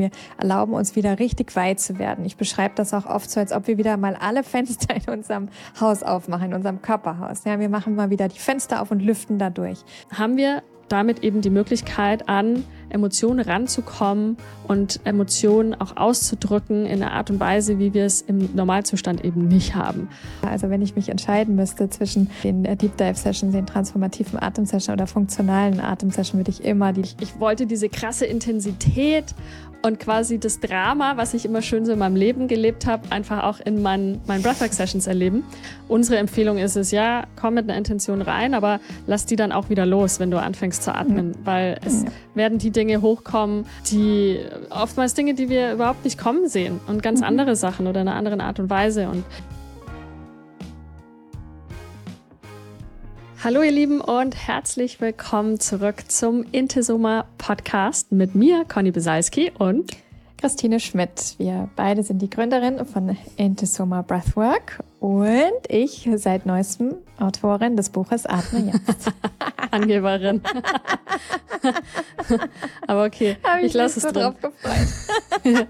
Wir erlauben uns wieder richtig weit zu werden. Ich beschreibe das auch oft so, als ob wir wieder mal alle Fenster in unserem Haus aufmachen, in unserem Körperhaus. Ja, wir machen mal wieder die Fenster auf und lüften dadurch. Haben wir damit eben die Möglichkeit, an Emotionen ranzukommen und Emotionen auch auszudrücken in einer Art und Weise, wie wir es im Normalzustand eben nicht haben. Also wenn ich mich entscheiden müsste zwischen den Deep Dive Sessions, den transformativen Atemsessions oder funktionalen Atemsessions, würde ich immer die. Ich wollte diese krasse Intensität und quasi das Drama, was ich immer schön so in meinem Leben gelebt habe, einfach auch in meinen, meinen Breathwork-Sessions erleben. Unsere Empfehlung ist es, ja, komm mit einer Intention rein, aber lass die dann auch wieder los, wenn du anfängst zu atmen, mhm. weil es ja. Werden die Dinge hochkommen, die oftmals Dinge, die wir überhaupt nicht kommen sehen und ganz mhm. andere Sachen oder in einer anderen Art und Weise und Hallo ihr Lieben und herzlich willkommen zurück zum Intesoma Podcast mit mir, Conny Besalski und Christine Schmidt. Wir beide sind die Gründerin von Intesoma Breathwork und ich seit neuestem Autorin des Buches Atme jetzt. Angeberin. Aber okay, Hab ich, ich lasse es so drauf gefreut.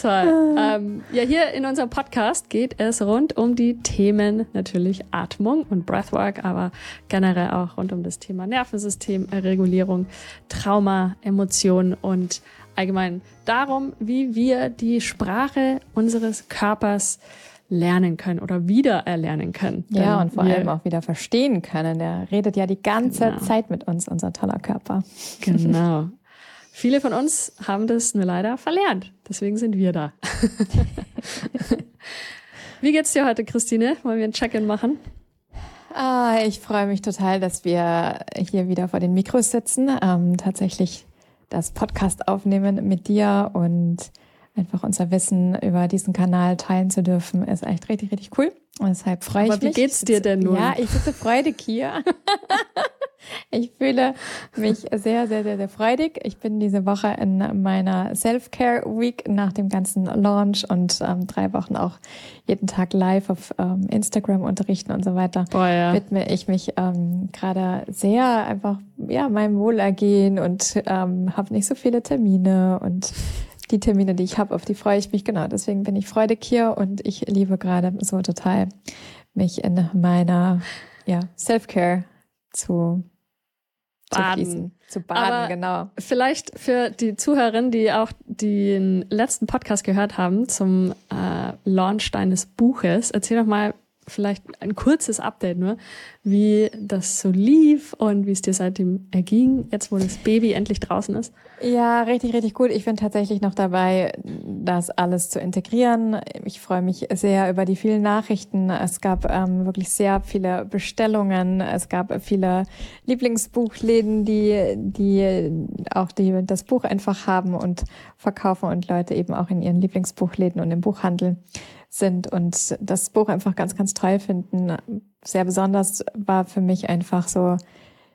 Toll. Ähm, ja, hier in unserem Podcast geht es rund um die Themen natürlich Atmung und Breathwork, aber generell auch rund um das Thema Nervensystem, Regulierung, Trauma, Emotionen und allgemein darum, wie wir die Sprache unseres Körpers lernen können oder wieder erlernen können. Ja, und vor allem auch wieder verstehen können. Der redet ja die ganze genau. Zeit mit uns, unser toller Körper. Genau. Viele von uns haben das nur leider verlernt. Deswegen sind wir da. Wie geht's dir heute, Christine? Wollen wir ein Check-in machen? Ah, ich freue mich total, dass wir hier wieder vor den Mikros sitzen, ähm, tatsächlich das Podcast aufnehmen mit dir und einfach unser Wissen über diesen Kanal teilen zu dürfen, ist echt richtig, richtig cool. Und deshalb freue ich mich. Aber wie geht's dir denn nun? Ja, ich sitze freudig hier. ich fühle mich sehr, sehr, sehr, sehr freudig. Ich bin diese Woche in meiner Self-Care Week nach dem ganzen Launch und ähm, drei Wochen auch jeden Tag live auf ähm, Instagram unterrichten und so weiter. Boah, ja. Widme ich mich ähm, gerade sehr einfach ja meinem Wohlergehen und ähm, habe nicht so viele Termine und die Termine, die ich habe, auf die freue ich mich genau. Deswegen bin ich freudig hier und ich liebe gerade so total, mich in meiner ja, Self-Care zu baden. Zu, baden, Aber genau. Vielleicht für die Zuhörerinnen, die auch den letzten Podcast gehört haben zum äh, Launch deines Buches, erzähl doch mal, vielleicht ein kurzes Update nur, wie das so lief und wie es dir seitdem erging, jetzt wo das Baby endlich draußen ist. Ja, richtig, richtig gut. Ich bin tatsächlich noch dabei, das alles zu integrieren. Ich freue mich sehr über die vielen Nachrichten. Es gab ähm, wirklich sehr viele Bestellungen. Es gab viele Lieblingsbuchläden, die, die auch die, das Buch einfach haben und verkaufen und Leute eben auch in ihren Lieblingsbuchläden und im Buchhandel sind und das Buch einfach ganz, ganz toll finden. Sehr besonders war für mich einfach so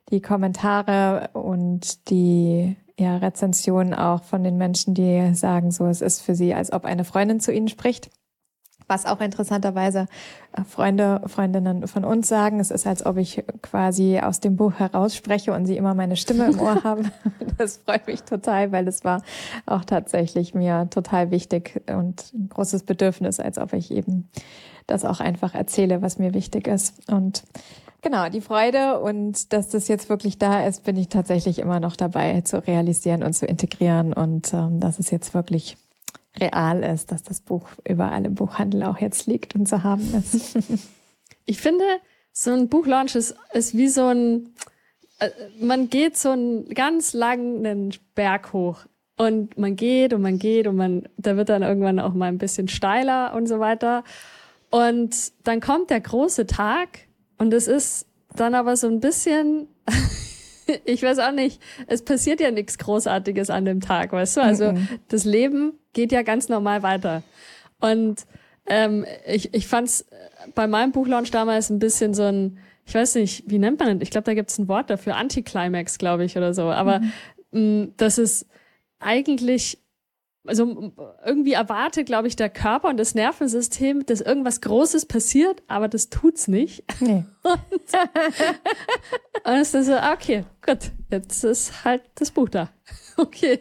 die Kommentare und die ja, Rezensionen auch von den Menschen, die sagen so, es ist für sie, als ob eine Freundin zu ihnen spricht. Was auch interessanterweise äh, Freunde, Freundinnen von uns sagen, es ist, als ob ich quasi aus dem Buch herausspreche und sie immer meine Stimme im Ohr haben. Das freut mich total, weil es war auch tatsächlich mir total wichtig und ein großes Bedürfnis, als ob ich eben das auch einfach erzähle, was mir wichtig ist. Und genau, die Freude und dass das jetzt wirklich da ist, bin ich tatsächlich immer noch dabei zu realisieren und zu integrieren und ähm, dass es jetzt wirklich real ist, dass das Buch überall im Buchhandel auch jetzt liegt und zu haben ist. ich finde, so ein Buchlaunch ist, ist wie so ein, äh, man geht so einen ganz langen Berg hoch und man geht und man geht und man, da wird dann irgendwann auch mal ein bisschen steiler und so weiter. Und dann kommt der große Tag und es ist dann aber so ein bisschen ich weiß auch nicht, es passiert ja nichts Großartiges an dem Tag, weißt du? Also mhm. das Leben geht ja ganz normal weiter. Und ähm, ich, ich fand es bei meinem Buchlaunch damals ein bisschen so ein, ich weiß nicht, wie nennt man das? Ich glaube, da gibt es ein Wort dafür, Anticlimax, glaube ich, oder so. Aber mhm. mh, das ist eigentlich also irgendwie erwartet, glaube ich, der Körper und das Nervensystem, dass irgendwas Großes passiert, aber das tut's nicht. Nee. Und, und es ist so, okay, gut, jetzt ist halt das Buch da. Okay.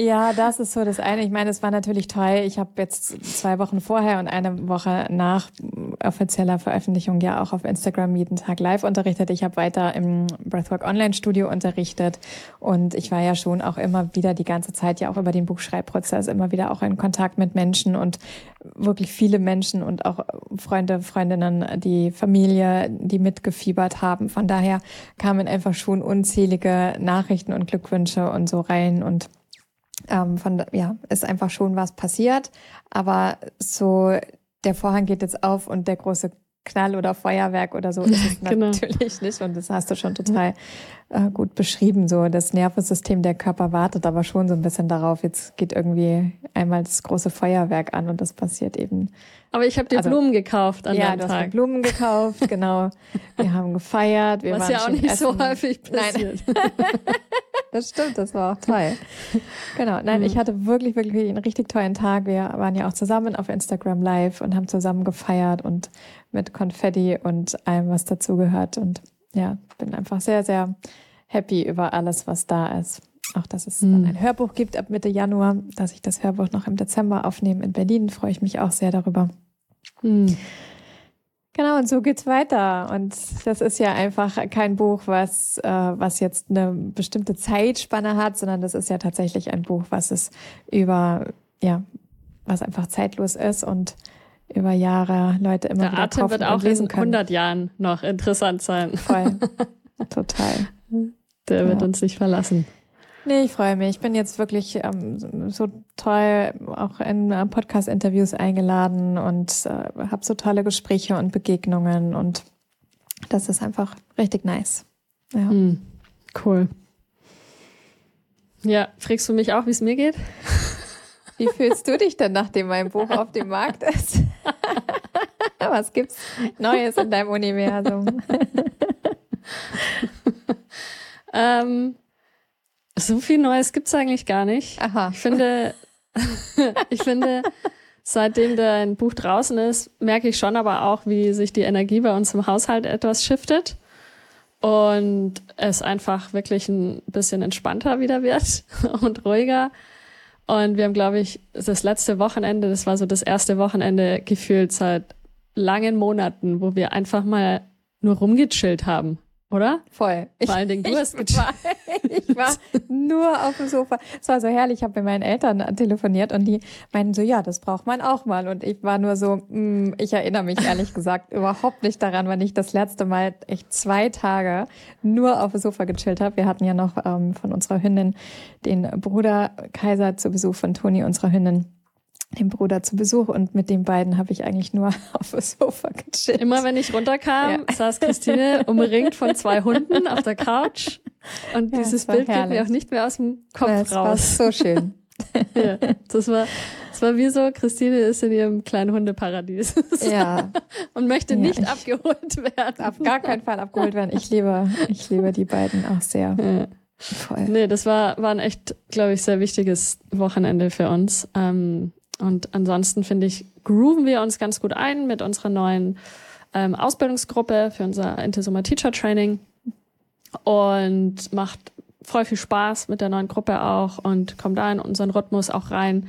Ja, das ist so das eine. Ich meine, es war natürlich toll. Ich habe jetzt zwei Wochen vorher und eine Woche nach offizieller Veröffentlichung ja auch auf Instagram jeden Tag live unterrichtet. Ich habe weiter im Breathwork Online Studio unterrichtet und ich war ja schon auch immer wieder die ganze Zeit ja auch über den Buchschreibprozess immer wieder auch in Kontakt mit Menschen und wirklich viele Menschen und auch Freunde, Freundinnen, die Familie, die mitgefiebert haben. Von daher kamen einfach schon unzählige Nachrichten und Glückwünsche und so rein und ähm, von ja ist einfach schon was passiert, aber so der Vorhang geht jetzt auf und der große Knall oder Feuerwerk oder so ist es genau. natürlich nicht. Und das hast du schon total äh, gut beschrieben. So das Nervensystem, der Körper wartet aber schon so ein bisschen darauf. Jetzt geht irgendwie einmal das große Feuerwerk an und das passiert eben. Aber ich habe dir also, Blumen gekauft an ja, dem Tag. Ja, du hast Blumen gekauft, genau. Wir haben gefeiert. Wir Was waren ja auch nicht essen. so häufig passiert. Nein. das stimmt, das war auch toll. Genau, nein, mhm. ich hatte wirklich, wirklich einen richtig tollen Tag. Wir waren ja auch zusammen auf Instagram live und haben zusammen gefeiert und mit Konfetti und allem, was dazugehört. Und ja, bin einfach sehr, sehr happy über alles, was da ist. Auch, dass es dann ein Hörbuch gibt ab Mitte Januar, dass ich das Hörbuch noch im Dezember aufnehme in Berlin, freue ich mich auch sehr darüber. Mhm. Genau, und so geht's weiter. Und das ist ja einfach kein Buch, was, äh, was jetzt eine bestimmte Zeitspanne hat, sondern das ist ja tatsächlich ein Buch, was es über, ja, was einfach zeitlos ist und über Jahre Leute immer Der wieder Atem wird auch in 100 Jahren noch interessant sein. Voll. Total. Der wird ja. uns nicht verlassen. Nee, ich freue mich. Ich bin jetzt wirklich ähm, so toll auch in äh, Podcast-Interviews eingeladen und äh, habe so tolle Gespräche und Begegnungen und das ist einfach richtig nice. Ja. Mm, cool. Ja, fragst du mich auch, wie es mir geht? Wie fühlst du dich denn, nachdem mein Buch auf dem Markt ist? Was gibt's Neues in deinem Universum? ähm, so viel Neues gibt's eigentlich gar nicht. Aha. Ich finde, ich finde, seitdem dein Buch draußen ist, merke ich schon aber auch, wie sich die Energie bei uns im Haushalt etwas shiftet und es einfach wirklich ein bisschen entspannter wieder wird und ruhiger. Und wir haben, glaube ich, das letzte Wochenende, das war so das erste Wochenende gefühlt seit langen Monaten, wo wir einfach mal nur rumgechillt haben oder? Voll. Vor allen Dingen, du hast war, Ich war nur auf dem Sofa. Es war so herrlich. Ich habe mit meinen Eltern telefoniert und die meinten so, ja, das braucht man auch mal. Und ich war nur so, mh, mm, ich erinnere mich ehrlich gesagt überhaupt nicht daran, wann ich das letzte Mal echt zwei Tage nur auf dem Sofa gechillt habe. Wir hatten ja noch ähm, von unserer Hündin den Bruder Kaiser zu Besuch von Toni, unserer Hündin den Bruder zu Besuch und mit den beiden habe ich eigentlich nur auf dem Sofa gechillt. Immer wenn ich runterkam, ja. saß Christine umringt von zwei Hunden auf der Couch und ja, dieses Bild herrlich. geht mir auch nicht mehr aus dem Kopf ja, raus. War so schön. ja, das war, das war wie so, Christine ist in ihrem kleinen Hundeparadies. ja. und möchte nicht abgeholt werden. Auf gar keinen Fall abgeholt werden. Ich liebe, ich liebe die beiden auch sehr. Voll. Nee, das war, war ein echt, glaube ich, sehr wichtiges Wochenende für uns. Ähm, und ansonsten finde ich, grooven wir uns ganz gut ein mit unserer neuen ähm, Ausbildungsgruppe für unser Intesoma Teacher Training und macht voll viel Spaß mit der neuen Gruppe auch und kommt da in unseren Rhythmus auch rein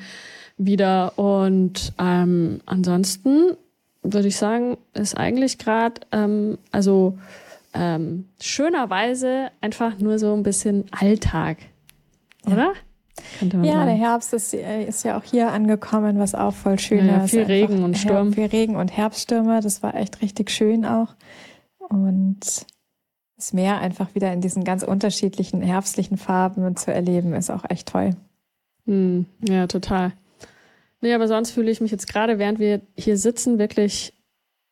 wieder. Und ähm, ansonsten würde ich sagen, ist eigentlich gerade, ähm, also ähm, schönerweise einfach nur so ein bisschen Alltag, oder? Ja. Ja, sagen. der Herbst ist, äh, ist ja auch hier angekommen, was auch voll schön ja, ist. Viel Regen und Sturm. Viel Regen und Herbststürme, das war echt richtig schön auch. Und das Meer einfach wieder in diesen ganz unterschiedlichen herbstlichen Farben zu erleben, ist auch echt toll. Hm, ja, total. Nee, aber sonst fühle ich mich jetzt gerade, während wir hier sitzen, wirklich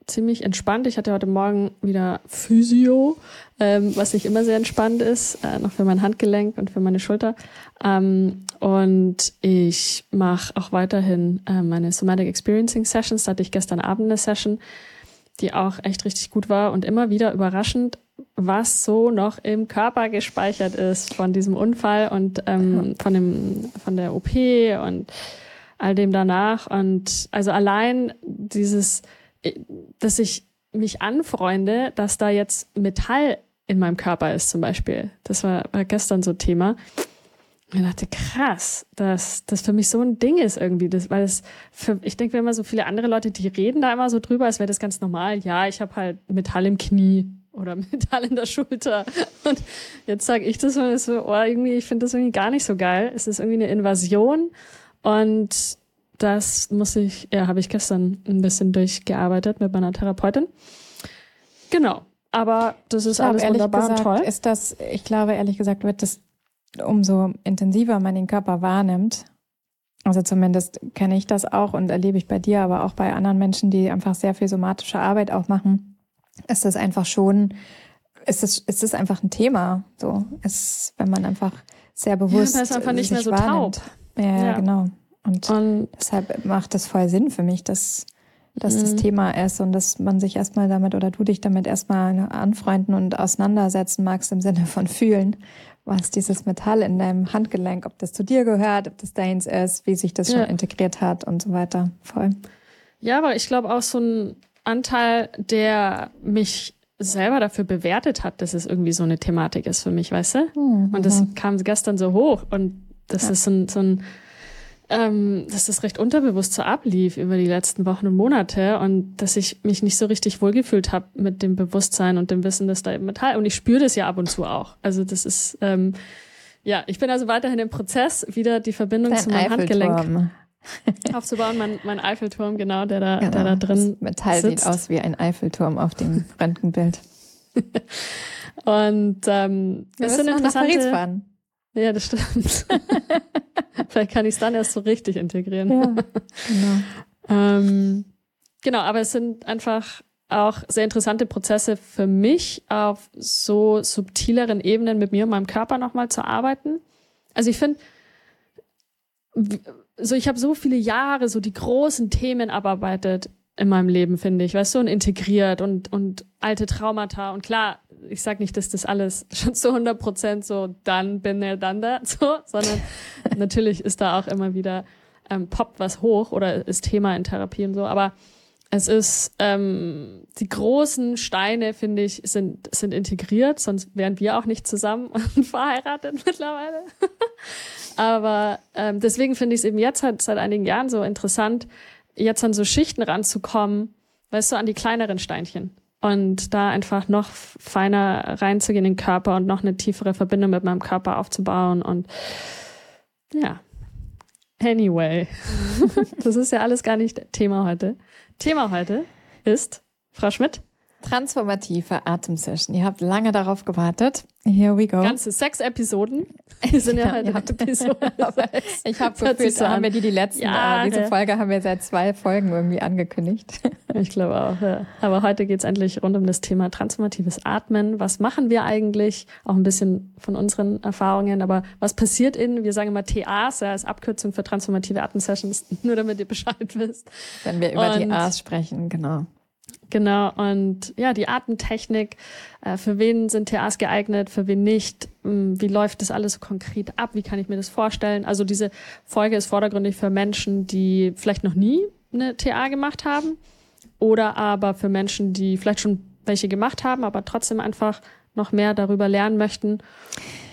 ziemlich entspannt. Ich hatte heute Morgen wieder Physio, ähm, was nicht immer sehr entspannt ist, äh, noch für mein Handgelenk und für meine Schulter. Ähm, und ich mache auch weiterhin äh, meine Somatic Experiencing Sessions. Da hatte ich gestern Abend eine Session, die auch echt richtig gut war und immer wieder überraschend, was so noch im Körper gespeichert ist von diesem Unfall und ähm, von dem von der OP und all dem danach. Und also allein dieses dass ich mich anfreunde, dass da jetzt Metall in meinem Körper ist zum Beispiel. Das war, war gestern so Thema. Ich dachte, krass, dass das für mich so ein Ding ist irgendwie. Das, weil es für, ich denke, wenn immer so viele andere Leute, die reden da immer so drüber, als wäre das ganz normal. Ja, ich habe halt Metall im Knie oder Metall in der Schulter. Und jetzt sage ich das und so, oh, irgendwie, ich finde das irgendwie gar nicht so geil. Es ist irgendwie eine Invasion. Und das muss ich, ja, habe ich gestern ein bisschen durchgearbeitet mit meiner Therapeutin. Genau. Aber das ist glaube, alles wunderbar gesagt, und toll. Ist das, ich glaube, ehrlich gesagt, wird das, umso intensiver man den Körper wahrnimmt, also zumindest kenne ich das auch und erlebe ich bei dir, aber auch bei anderen Menschen, die einfach sehr viel somatische Arbeit auch machen, ist das einfach schon, ist es, ist es einfach ein Thema. So, ist, wenn man einfach sehr bewusst. Ja, ist einfach nicht mehr so wahrnimmt. taub. Ja, ja, genau. Und, und deshalb macht es voll Sinn für mich, dass, dass mhm. das Thema ist und dass man sich erstmal damit oder du dich damit erstmal anfreunden und auseinandersetzen magst im Sinne von fühlen. Was dieses Metall in deinem Handgelenk, ob das zu dir gehört, ob das deins ist, wie sich das schon integriert hat und so weiter. Voll. Ja, aber ich glaube auch so ein Anteil, der mich selber dafür bewertet hat, dass es irgendwie so eine Thematik ist für mich, weißt du? Mhm. Und das kam gestern so hoch und das ja. ist so ein, so ein ähm, dass das recht unterbewusst so ablief über die letzten Wochen und Monate und dass ich mich nicht so richtig wohlgefühlt habe mit dem Bewusstsein und dem Wissen, dass da eben Metall und ich spüre das ja ab und zu auch. Also das ist ähm, ja, ich bin also weiterhin im Prozess, wieder die Verbindung Dein zu meinem Handgelenk aufzubauen. Mein, mein Eiffelturm, genau, der da, genau. der da drin das Metall sitzt. sieht aus wie ein Eiffelturm auf dem Röntgenbild. und ähm, Wir sind interessante. Nach Paris fahren. Ja, das stimmt. Vielleicht kann ich es dann erst so richtig integrieren. Ja, genau. ähm, genau, aber es sind einfach auch sehr interessante Prozesse für mich, auf so subtileren Ebenen mit mir und meinem Körper nochmal zu arbeiten. Also ich finde, so ich habe so viele Jahre so die großen Themen abarbeitet in meinem Leben, finde ich, weißt du, und integriert und, und alte Traumata. Und klar, ich sag nicht, dass das alles schon zu 100 Prozent so dann bin er dann da, so, sondern natürlich ist da auch immer wieder ähm, poppt was hoch oder ist Thema in Therapie und so. Aber es ist ähm, die großen Steine, finde ich, sind sind integriert, sonst wären wir auch nicht zusammen und verheiratet mittlerweile. Aber ähm, deswegen finde ich es eben jetzt halt seit einigen Jahren so interessant, jetzt an so Schichten ranzukommen, weißt du, an die kleineren Steinchen und da einfach noch feiner reinzugehen in den Körper und noch eine tiefere Verbindung mit meinem Körper aufzubauen und ja. Anyway, das ist ja alles gar nicht Thema heute. Thema heute ist, Frau Schmidt, Transformative Atemsession. Ihr habt lange darauf gewartet. Here we go. Ganze sechs Episoden. Wir sind ja, ja heute Episoden. ich habe gefühlt, so haben wir die, die letzten, ja, äh, diese Folge haben wir seit zwei Folgen irgendwie angekündigt. Ich glaube auch, ja. Aber heute geht's endlich rund um das Thema transformatives Atmen. Was machen wir eigentlich? Auch ein bisschen von unseren Erfahrungen. Aber was passiert in, wir sagen immer TAs, ja, als Abkürzung für transformative Atemsessions, nur damit ihr Bescheid wisst. Wenn wir über Und, die A's sprechen, genau. Genau, und ja, die Atemtechnik, äh, für wen sind TAs geeignet, für wen nicht, hm, wie läuft das alles konkret ab, wie kann ich mir das vorstellen? Also diese Folge ist vordergründig für Menschen, die vielleicht noch nie eine TA gemacht haben oder aber für Menschen, die vielleicht schon welche gemacht haben, aber trotzdem einfach noch mehr darüber lernen möchten.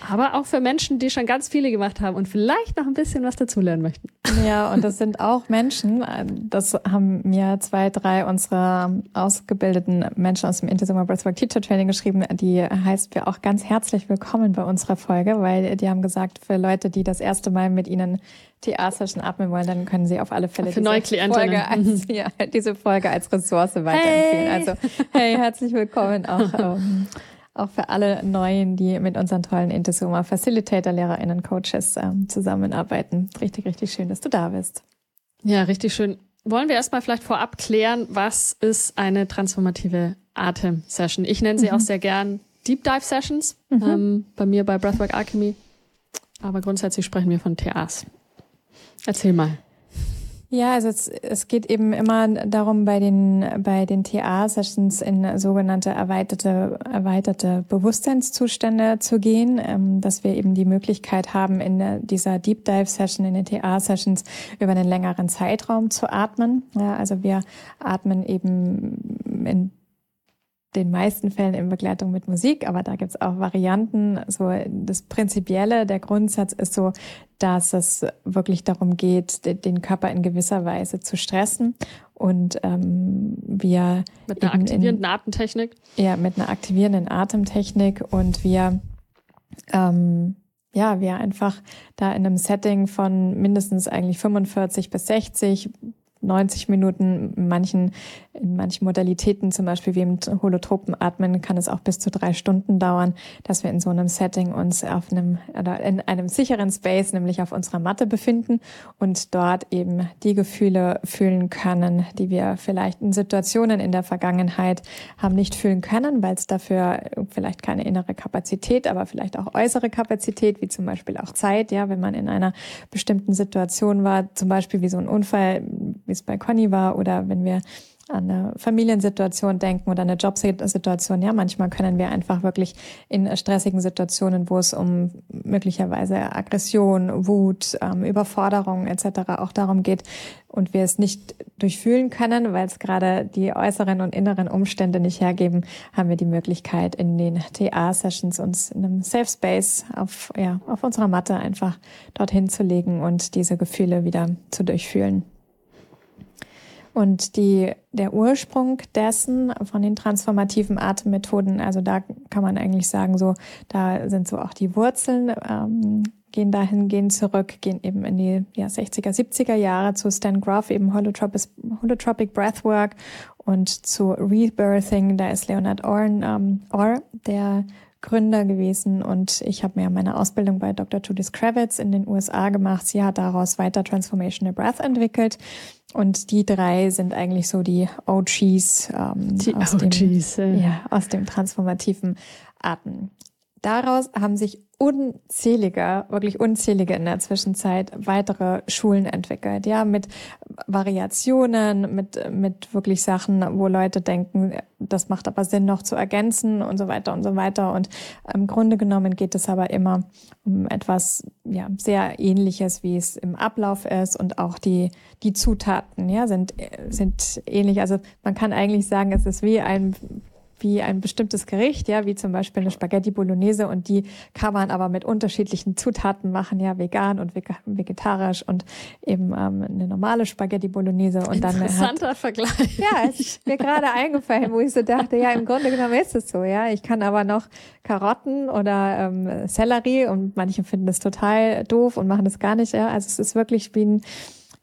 Aber auch für Menschen, die schon ganz viele gemacht haben und vielleicht noch ein bisschen was dazulernen möchten. Ja, und das sind auch Menschen, das haben mir zwei, drei unserer ausgebildeten Menschen aus dem Intersummer Breathwork Teacher Training geschrieben, die heißt wir auch ganz herzlich willkommen bei unserer Folge, weil die haben gesagt, für Leute, die das erste Mal mit ihnen TA-Session atmen wollen, dann können sie auf alle Fälle für diese, Folge als, ja, diese Folge als Ressource weiterempfehlen. Hey. Also, hey, herzlich willkommen auch. Ähm, auch für alle Neuen, die mit unseren tollen Intesuma Facilitator, LehrerInnen, Coaches ähm, zusammenarbeiten. Richtig, richtig schön, dass du da bist. Ja, richtig schön. Wollen wir erstmal vielleicht vorab klären, was ist eine transformative Atem-Session? Ich nenne sie mhm. auch sehr gern Deep Dive Sessions, mhm. ähm, bei mir bei Breathwork Alchemy. Aber grundsätzlich sprechen wir von TAs. Erzähl mal. Ja, also es, es geht eben immer darum, bei den, bei den TA-Sessions in sogenannte erweiterte, erweiterte Bewusstseinszustände zu gehen, ähm, dass wir eben die Möglichkeit haben, in dieser Deep Dive Session, in den TA-Sessions über einen längeren Zeitraum zu atmen. Ja, also wir atmen eben in den meisten Fällen in Begleitung mit Musik, aber da gibt's auch Varianten. So das Prinzipielle, der Grundsatz ist so, dass es wirklich darum geht, den Körper in gewisser Weise zu stressen und ähm, wir mit einer aktivierenden in, Atemtechnik. Ja, mit einer aktivierenden Atemtechnik und wir ähm, ja, wir einfach da in einem Setting von mindestens eigentlich 45 bis 60 90 Minuten. In manchen, in manchen Modalitäten, zum Beispiel wie im holotropen Atmen, kann es auch bis zu drei Stunden dauern, dass wir in so einem Setting uns auf einem oder in einem sicheren Space, nämlich auf unserer Matte befinden und dort eben die Gefühle fühlen können, die wir vielleicht in Situationen in der Vergangenheit haben nicht fühlen können, weil es dafür vielleicht keine innere Kapazität, aber vielleicht auch äußere Kapazität, wie zum Beispiel auch Zeit, ja, wenn man in einer bestimmten Situation war, zum Beispiel wie so ein Unfall, wie es bei Conny war oder wenn wir an eine Familiensituation denken oder eine Jobsituation. Ja, manchmal können wir einfach wirklich in stressigen Situationen, wo es um möglicherweise Aggression, Wut, ähm, Überforderung etc. auch darum geht und wir es nicht durchfühlen können, weil es gerade die äußeren und inneren Umstände nicht hergeben, haben wir die Möglichkeit in den TA-Sessions uns in einem Safe Space auf, ja, auf unserer Matte einfach dorthin zu legen und diese Gefühle wieder zu durchfühlen. Und die, der Ursprung dessen von den transformativen Atemmethoden, also da kann man eigentlich sagen, so, da sind so auch die Wurzeln, ähm, gehen dahingehend zurück, gehen eben in die ja, 60er, 70er Jahre zu Stan Groff, eben Holotropic, Holotropic Breathwork und zu Rebirthing, da ist Leonard Orr, ähm, Orr der Gründer gewesen und ich habe mir meine Ausbildung bei Dr. Judith Kravitz in den USA gemacht. Sie hat daraus weiter Transformational Breath entwickelt und die drei sind eigentlich so die OGs, ähm, die aus, OGs, dem, ja. aus dem transformativen Atmen. Daraus haben sich unzählige, wirklich unzählige in der Zwischenzeit weitere Schulen entwickelt, ja, mit Variationen, mit, mit wirklich Sachen, wo Leute denken, das macht aber Sinn, noch zu ergänzen und so weiter und so weiter. Und im Grunde genommen geht es aber immer um etwas, ja, sehr ähnliches, wie es im Ablauf ist und auch die, die Zutaten, ja, sind, sind ähnlich. Also man kann eigentlich sagen, es ist wie ein wie ein bestimmtes Gericht, ja, wie zum Beispiel eine Spaghetti Bolognese und die kann man aber mit unterschiedlichen Zutaten machen, ja, vegan und vegetarisch und eben ähm, eine normale Spaghetti Bolognese und dann interessanter Vergleich. Ja, es ist mir gerade eingefallen, wo ich so dachte, ja, im Grunde genommen ist es so, ja, ich kann aber noch Karotten oder ähm, Sellerie und manche finden das total doof und machen das gar nicht, ja, also es ist wirklich wie ein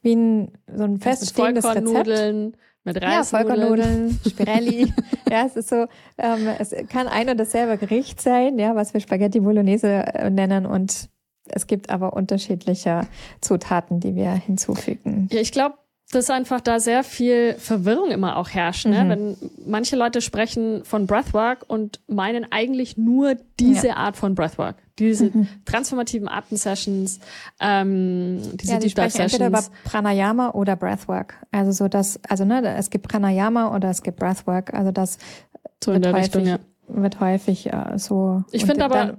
wie ein so ein feststehendes Rezept mit Reis. Ja, Vollkornnudeln, Spirelli. ja, es ist so, ähm, es kann ein und dasselbe Gericht sein, ja, was wir Spaghetti Bolognese äh, nennen und es gibt aber unterschiedliche Zutaten, die wir hinzufügen. Ja, ich glaube, dass einfach da sehr viel Verwirrung immer auch herrscht. Ne? Mhm. Wenn manche Leute sprechen von Breathwork und meinen eigentlich nur diese ja. Art von Breathwork, diese mhm. transformativen Atemsessions, ähm, diese ja, die Deep Dive Sessions. Entweder über Pranayama oder Breathwork. Also so das, also ne, es gibt Pranayama oder es gibt Breathwork. Also das so wird, häufig, Richtung, ja. wird häufig äh, so. Ich finde aber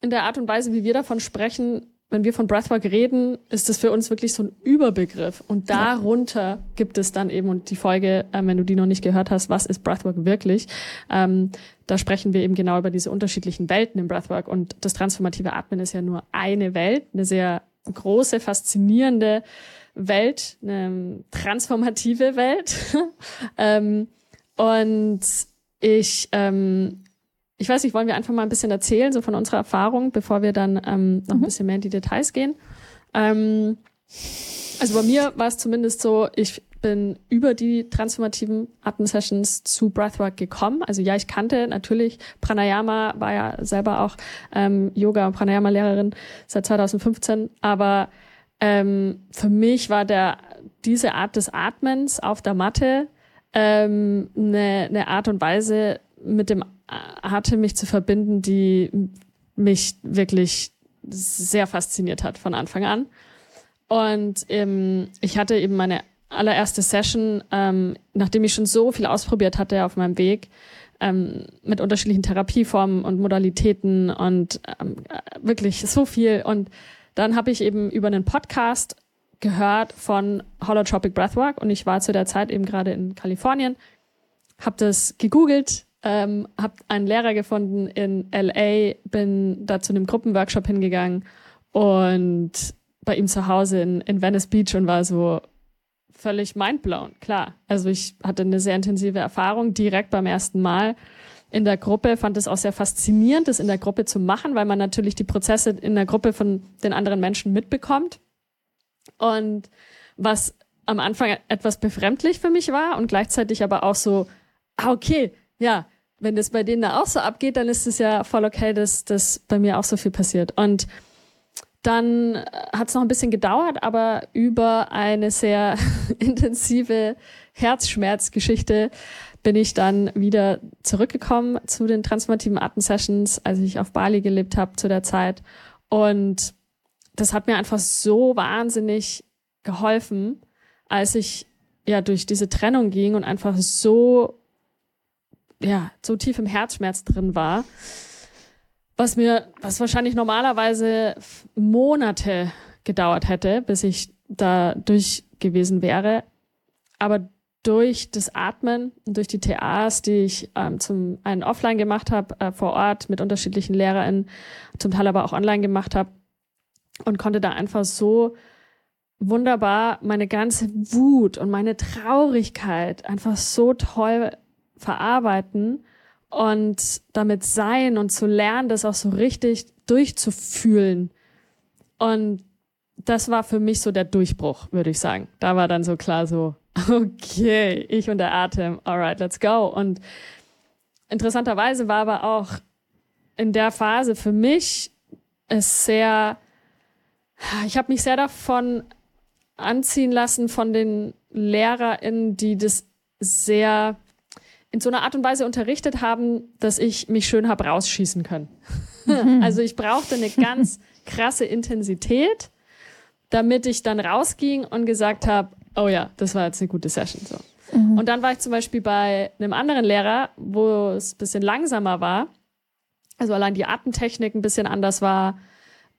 in der Art und Weise, wie wir davon sprechen, wenn wir von Breathwork reden, ist das für uns wirklich so ein Überbegriff. Und darunter gibt es dann eben, und die Folge, äh, wenn du die noch nicht gehört hast, was ist Breathwork wirklich? Ähm, da sprechen wir eben genau über diese unterschiedlichen Welten im Breathwork. Und das transformative Atmen ist ja nur eine Welt, eine sehr große, faszinierende Welt, eine transformative Welt. ähm, und ich ähm, ich weiß nicht, wollen wir einfach mal ein bisschen erzählen, so von unserer Erfahrung, bevor wir dann ähm, noch mhm. ein bisschen mehr in die Details gehen. Ähm, also bei mir war es zumindest so, ich bin über die transformativen Atem-Sessions zu Breathwork gekommen. Also ja, ich kannte natürlich Pranayama, war ja selber auch ähm, Yoga- und Pranayama-Lehrerin seit 2015, aber ähm, für mich war der diese Art des Atmens auf der Matte ähm, eine, eine Art und Weise, mit dem hatte, mich zu verbinden, die mich wirklich sehr fasziniert hat von Anfang an. Und ähm, ich hatte eben meine allererste Session, ähm, nachdem ich schon so viel ausprobiert hatte auf meinem Weg, ähm, mit unterschiedlichen Therapieformen und Modalitäten und ähm, wirklich so viel. Und dann habe ich eben über einen Podcast gehört von Holotropic Breathwork und ich war zu der Zeit eben gerade in Kalifornien, habe das gegoogelt, ähm, habe einen Lehrer gefunden in LA, bin da zu einem Gruppenworkshop hingegangen und bei ihm zu Hause in, in Venice Beach und war so völlig mindblown, klar. Also ich hatte eine sehr intensive Erfahrung direkt beim ersten Mal in der Gruppe, fand es auch sehr faszinierend, das in der Gruppe zu machen, weil man natürlich die Prozesse in der Gruppe von den anderen Menschen mitbekommt. Und was am Anfang etwas befremdlich für mich war und gleichzeitig aber auch so, ah, okay, ja, wenn das bei denen da auch so abgeht, dann ist es ja voll okay, dass das bei mir auch so viel passiert. Und dann hat es noch ein bisschen gedauert, aber über eine sehr intensive Herzschmerzgeschichte bin ich dann wieder zurückgekommen zu den transformativen Atem-Sessions, als ich auf Bali gelebt habe zu der Zeit. Und das hat mir einfach so wahnsinnig geholfen, als ich ja durch diese Trennung ging und einfach so ja so tief im Herzschmerz drin war, was mir was wahrscheinlich normalerweise Monate gedauert hätte, bis ich da durch gewesen wäre, aber durch das Atmen und durch die TAs, die ich ähm, zum einen offline gemacht habe, äh, vor Ort mit unterschiedlichen LehrerInnen, zum Teil aber auch online gemacht habe und konnte da einfach so wunderbar meine ganze Wut und meine Traurigkeit einfach so toll verarbeiten und damit sein und zu lernen, das auch so richtig durchzufühlen. Und das war für mich so der Durchbruch, würde ich sagen. Da war dann so klar so, okay, ich und der Atem, alright, let's go. Und interessanterweise war aber auch in der Phase für mich es sehr, ich habe mich sehr davon anziehen lassen von den LehrerInnen, die das sehr in so einer Art und Weise unterrichtet haben, dass ich mich schön habe rausschießen können. Mhm. also ich brauchte eine ganz krasse Intensität, damit ich dann rausging und gesagt habe, oh ja, das war jetzt eine gute Session. So. Mhm. Und dann war ich zum Beispiel bei einem anderen Lehrer, wo es bisschen langsamer war, also allein die Atemtechnik ein bisschen anders war,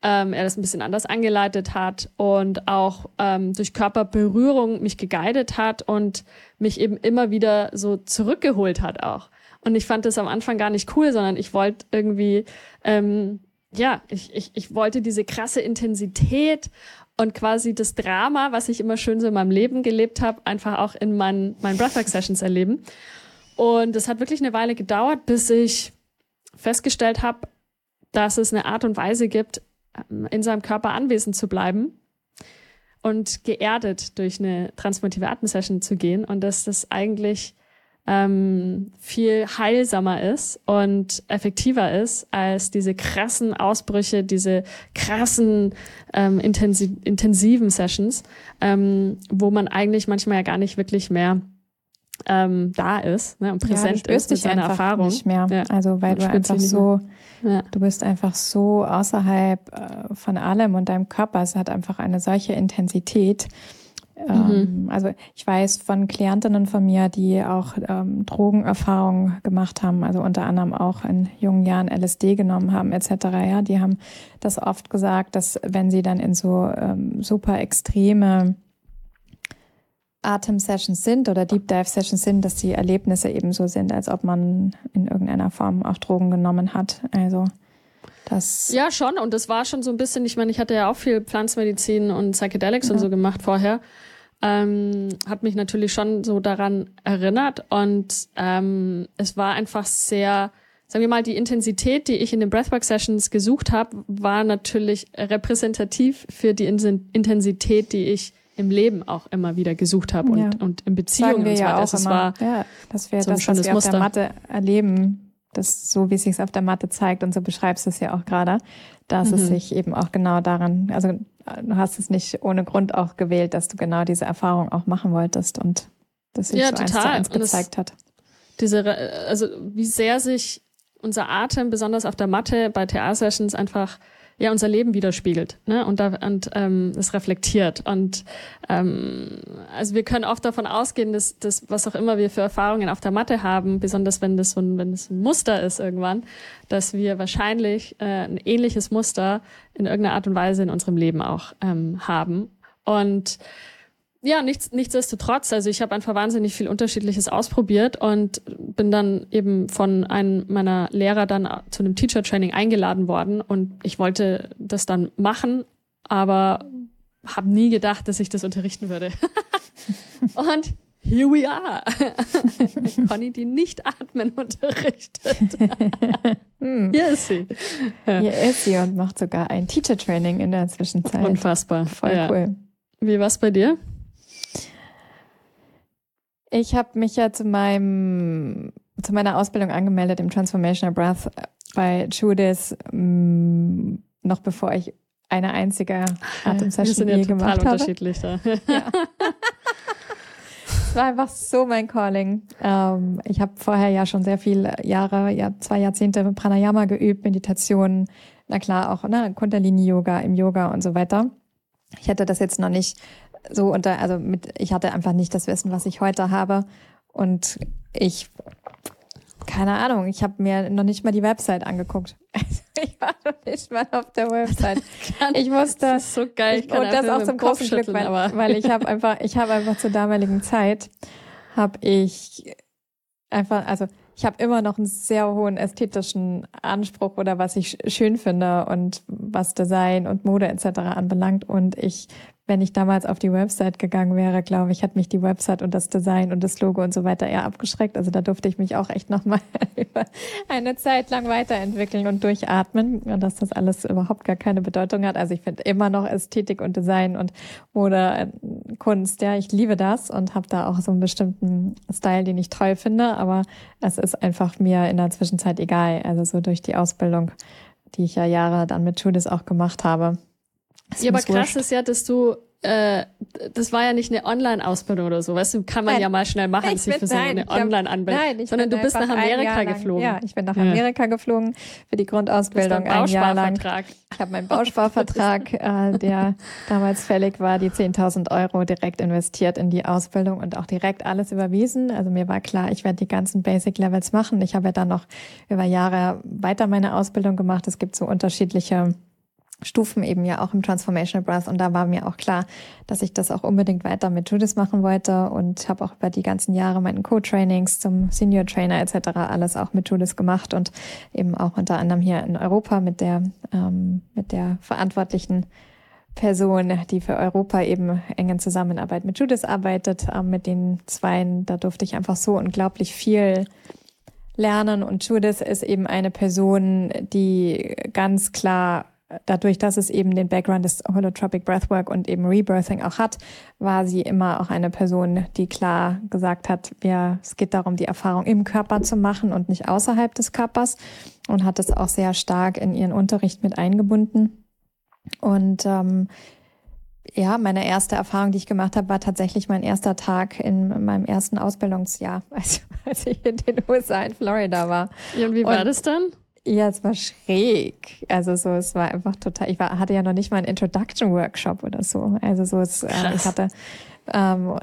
ähm, er das ein bisschen anders angeleitet hat und auch ähm, durch Körperberührung mich geguidet hat und mich eben immer wieder so zurückgeholt hat auch. Und ich fand das am Anfang gar nicht cool, sondern ich wollte irgendwie, ähm, ja, ich, ich, ich wollte diese krasse Intensität und quasi das Drama, was ich immer schön so in meinem Leben gelebt habe, einfach auch in meinen, meinen Breathwork-Sessions erleben. Und es hat wirklich eine Weile gedauert, bis ich festgestellt habe, dass es eine Art und Weise gibt, in seinem Körper anwesend zu bleiben und geerdet durch eine transformative Atemsession zu gehen und dass das eigentlich ähm, viel heilsamer ist und effektiver ist als diese krassen Ausbrüche, diese krassen ähm, intensiv, intensiven Sessions, ähm, wo man eigentlich manchmal ja gar nicht wirklich mehr ähm, da ist ne, und präsent ja, ist mit seiner Erfahrung. Nicht mehr. Ja. Also weil du einfach so, ja. du bist einfach so außerhalb äh, von allem und deinem Körper. Es hat einfach eine solche Intensität. Ähm, mhm. Also ich weiß von Klientinnen von mir, die auch ähm, Drogenerfahrungen gemacht haben, also unter anderem auch in jungen Jahren LSD genommen haben etc. Ja, die haben das oft gesagt, dass wenn sie dann in so ähm, super extreme Atem-Sessions sind oder Deep Dive-Sessions sind, dass die Erlebnisse eben so sind, als ob man in irgendeiner Form auch Drogen genommen hat. Also das ja schon und das war schon so ein bisschen. Ich meine, ich hatte ja auch viel Pflanzmedizin und Psychedelics ja. und so gemacht vorher. Ähm, hat mich natürlich schon so daran erinnert und ähm, es war einfach sehr sagen wir mal, die Intensität, die ich in den Breathwork-Sessions gesucht habe, war natürlich repräsentativ für die Intensität, die ich im Leben auch immer wieder gesucht habe und, ja. und in Beziehungen wir und so weiter. Ja auch immer, war ja, dass wir so das, was wir Muster. auf der Matte erleben, das so wie es sich auf der Matte zeigt und so beschreibst du es ja auch gerade, dass mhm. es sich eben auch genau daran, also du hast es nicht ohne Grund auch gewählt, dass du genau diese Erfahrung auch machen wolltest und das sich ja, so total. eins zu eins gezeigt hat. Diese, also wie sehr sich unser Atem besonders auf der Matte bei TA-Sessions einfach ja unser Leben widerspiegelt ne? und, da, und ähm, es reflektiert. Und ähm, also wir können oft davon ausgehen, dass, dass was auch immer wir für Erfahrungen auf der Matte haben, besonders wenn das so ein, wenn das ein Muster ist irgendwann, dass wir wahrscheinlich äh, ein ähnliches Muster in irgendeiner Art und Weise in unserem Leben auch ähm, haben. Und ja, nichts, nichtsdestotrotz, also ich habe einfach wahnsinnig viel Unterschiedliches ausprobiert und bin dann eben von einem meiner Lehrer dann zu einem Teacher Training eingeladen worden und ich wollte das dann machen, aber habe nie gedacht, dass ich das unterrichten würde. und here we are. Conny, die nicht atmen unterrichtet. hm. Hier ist sie. Hier ist sie und macht sogar ein Teacher Training in der Zwischenzeit. Unfassbar. Voll ja. cool. Wie war's bei dir? Ich habe mich ja zu meinem zu meiner Ausbildung angemeldet im Transformational Breath bei Judith, mm, noch bevor ich eine einzige Atemsession je ja gemacht habe. unterschiedlich da. Ja. Es war einfach so mein Calling. Ähm, ich habe vorher ja schon sehr viele Jahre, ja zwei Jahrzehnte Pranayama geübt, Meditation, na klar auch ne, Kundalini-Yoga im Yoga und so weiter. Ich hätte das jetzt noch nicht so unter, also mit, ich hatte einfach nicht das Wissen, was ich heute habe. Und ich, keine Ahnung, ich habe mir noch nicht mal die Website angeguckt. Also ich war noch nicht mal auf der Website. ich musste, das ist so geil. Ich, und das auch zum großen Glück, weil, weil ich habe einfach, ich habe einfach zur damaligen Zeit, habe ich einfach, also ich habe immer noch einen sehr hohen ästhetischen Anspruch oder was ich schön finde und was Design und Mode etc. anbelangt. Und ich wenn ich damals auf die Website gegangen wäre, glaube ich, hat mich die Website und das Design und das Logo und so weiter eher abgeschreckt. Also da durfte ich mich auch echt nochmal über eine Zeit lang weiterentwickeln und durchatmen dass das alles überhaupt gar keine Bedeutung hat. Also ich finde immer noch Ästhetik und Design und Mode, äh, Kunst, ja, ich liebe das und habe da auch so einen bestimmten Style, den ich toll finde, aber es ist einfach mir in der Zwischenzeit egal. Also so durch die Ausbildung, die ich ja Jahre dann mit Judith auch gemacht habe ja, aber krass wurscht. ist ja, dass du äh, das war ja nicht eine Online-Ausbildung oder so, weißt du, kann man nein, ja mal schnell machen, sich für so eine Online-Anmeldung. Sondern du bist nach Amerika geflogen. Ja, ich bin nach Amerika geflogen für die Grundausbildung ein Jahr lang. Ich habe meinen Bausparvertrag, äh, der damals fällig war, die 10.000 Euro direkt investiert in die Ausbildung und auch direkt alles überwiesen. Also mir war klar, ich werde die ganzen Basic Levels machen. Ich habe ja dann noch über Jahre weiter meine Ausbildung gemacht. Es gibt so unterschiedliche Stufen eben ja auch im Transformational Breath und da war mir auch klar, dass ich das auch unbedingt weiter mit Judith machen wollte. Und habe auch über die ganzen Jahre meinen Co-Trainings zum Senior Trainer etc. alles auch mit Judith gemacht und eben auch unter anderem hier in Europa mit der ähm, mit der verantwortlichen Person, die für Europa eben eng in Zusammenarbeit mit Judith arbeitet, ähm, mit den Zweien, da durfte ich einfach so unglaublich viel lernen. Und Judith ist eben eine Person, die ganz klar dadurch, dass es eben den Background des Holotropic Breathwork und eben Rebirthing auch hat, war sie immer auch eine Person, die klar gesagt hat, ja, es geht darum, die Erfahrung im Körper zu machen und nicht außerhalb des Körpers und hat es auch sehr stark in ihren Unterricht mit eingebunden. Und ähm, ja, meine erste Erfahrung, die ich gemacht habe, war tatsächlich mein erster Tag in meinem ersten Ausbildungsjahr, als, als ich in den USA in Florida war. Ja, und wie war und, das dann? Ja, es war schräg. Also so, es war einfach total. Ich war, hatte ja noch nicht mal einen Introduction Workshop oder so. Also so, es, äh, ich hatte ähm,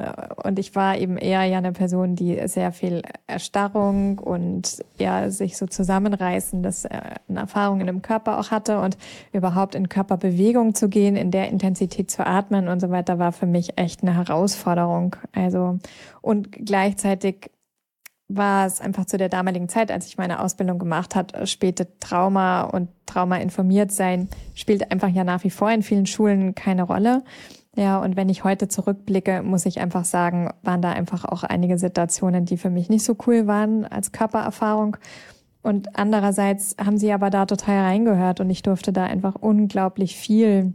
und ich war eben eher ja eine Person, die sehr viel Erstarrung und ja sich so zusammenreißen, dass äh, eine Erfahrung in dem Körper auch hatte und überhaupt in Körperbewegung zu gehen, in der Intensität zu atmen und so weiter, war für mich echt eine Herausforderung. Also und gleichzeitig war es einfach zu der damaligen Zeit, als ich meine Ausbildung gemacht hat, äh, späte Trauma und Trauma informiert sein spielt einfach ja nach wie vor in vielen Schulen keine Rolle. Ja, und wenn ich heute zurückblicke, muss ich einfach sagen, waren da einfach auch einige Situationen, die für mich nicht so cool waren als Körpererfahrung. Und andererseits haben sie aber da total reingehört und ich durfte da einfach unglaublich viel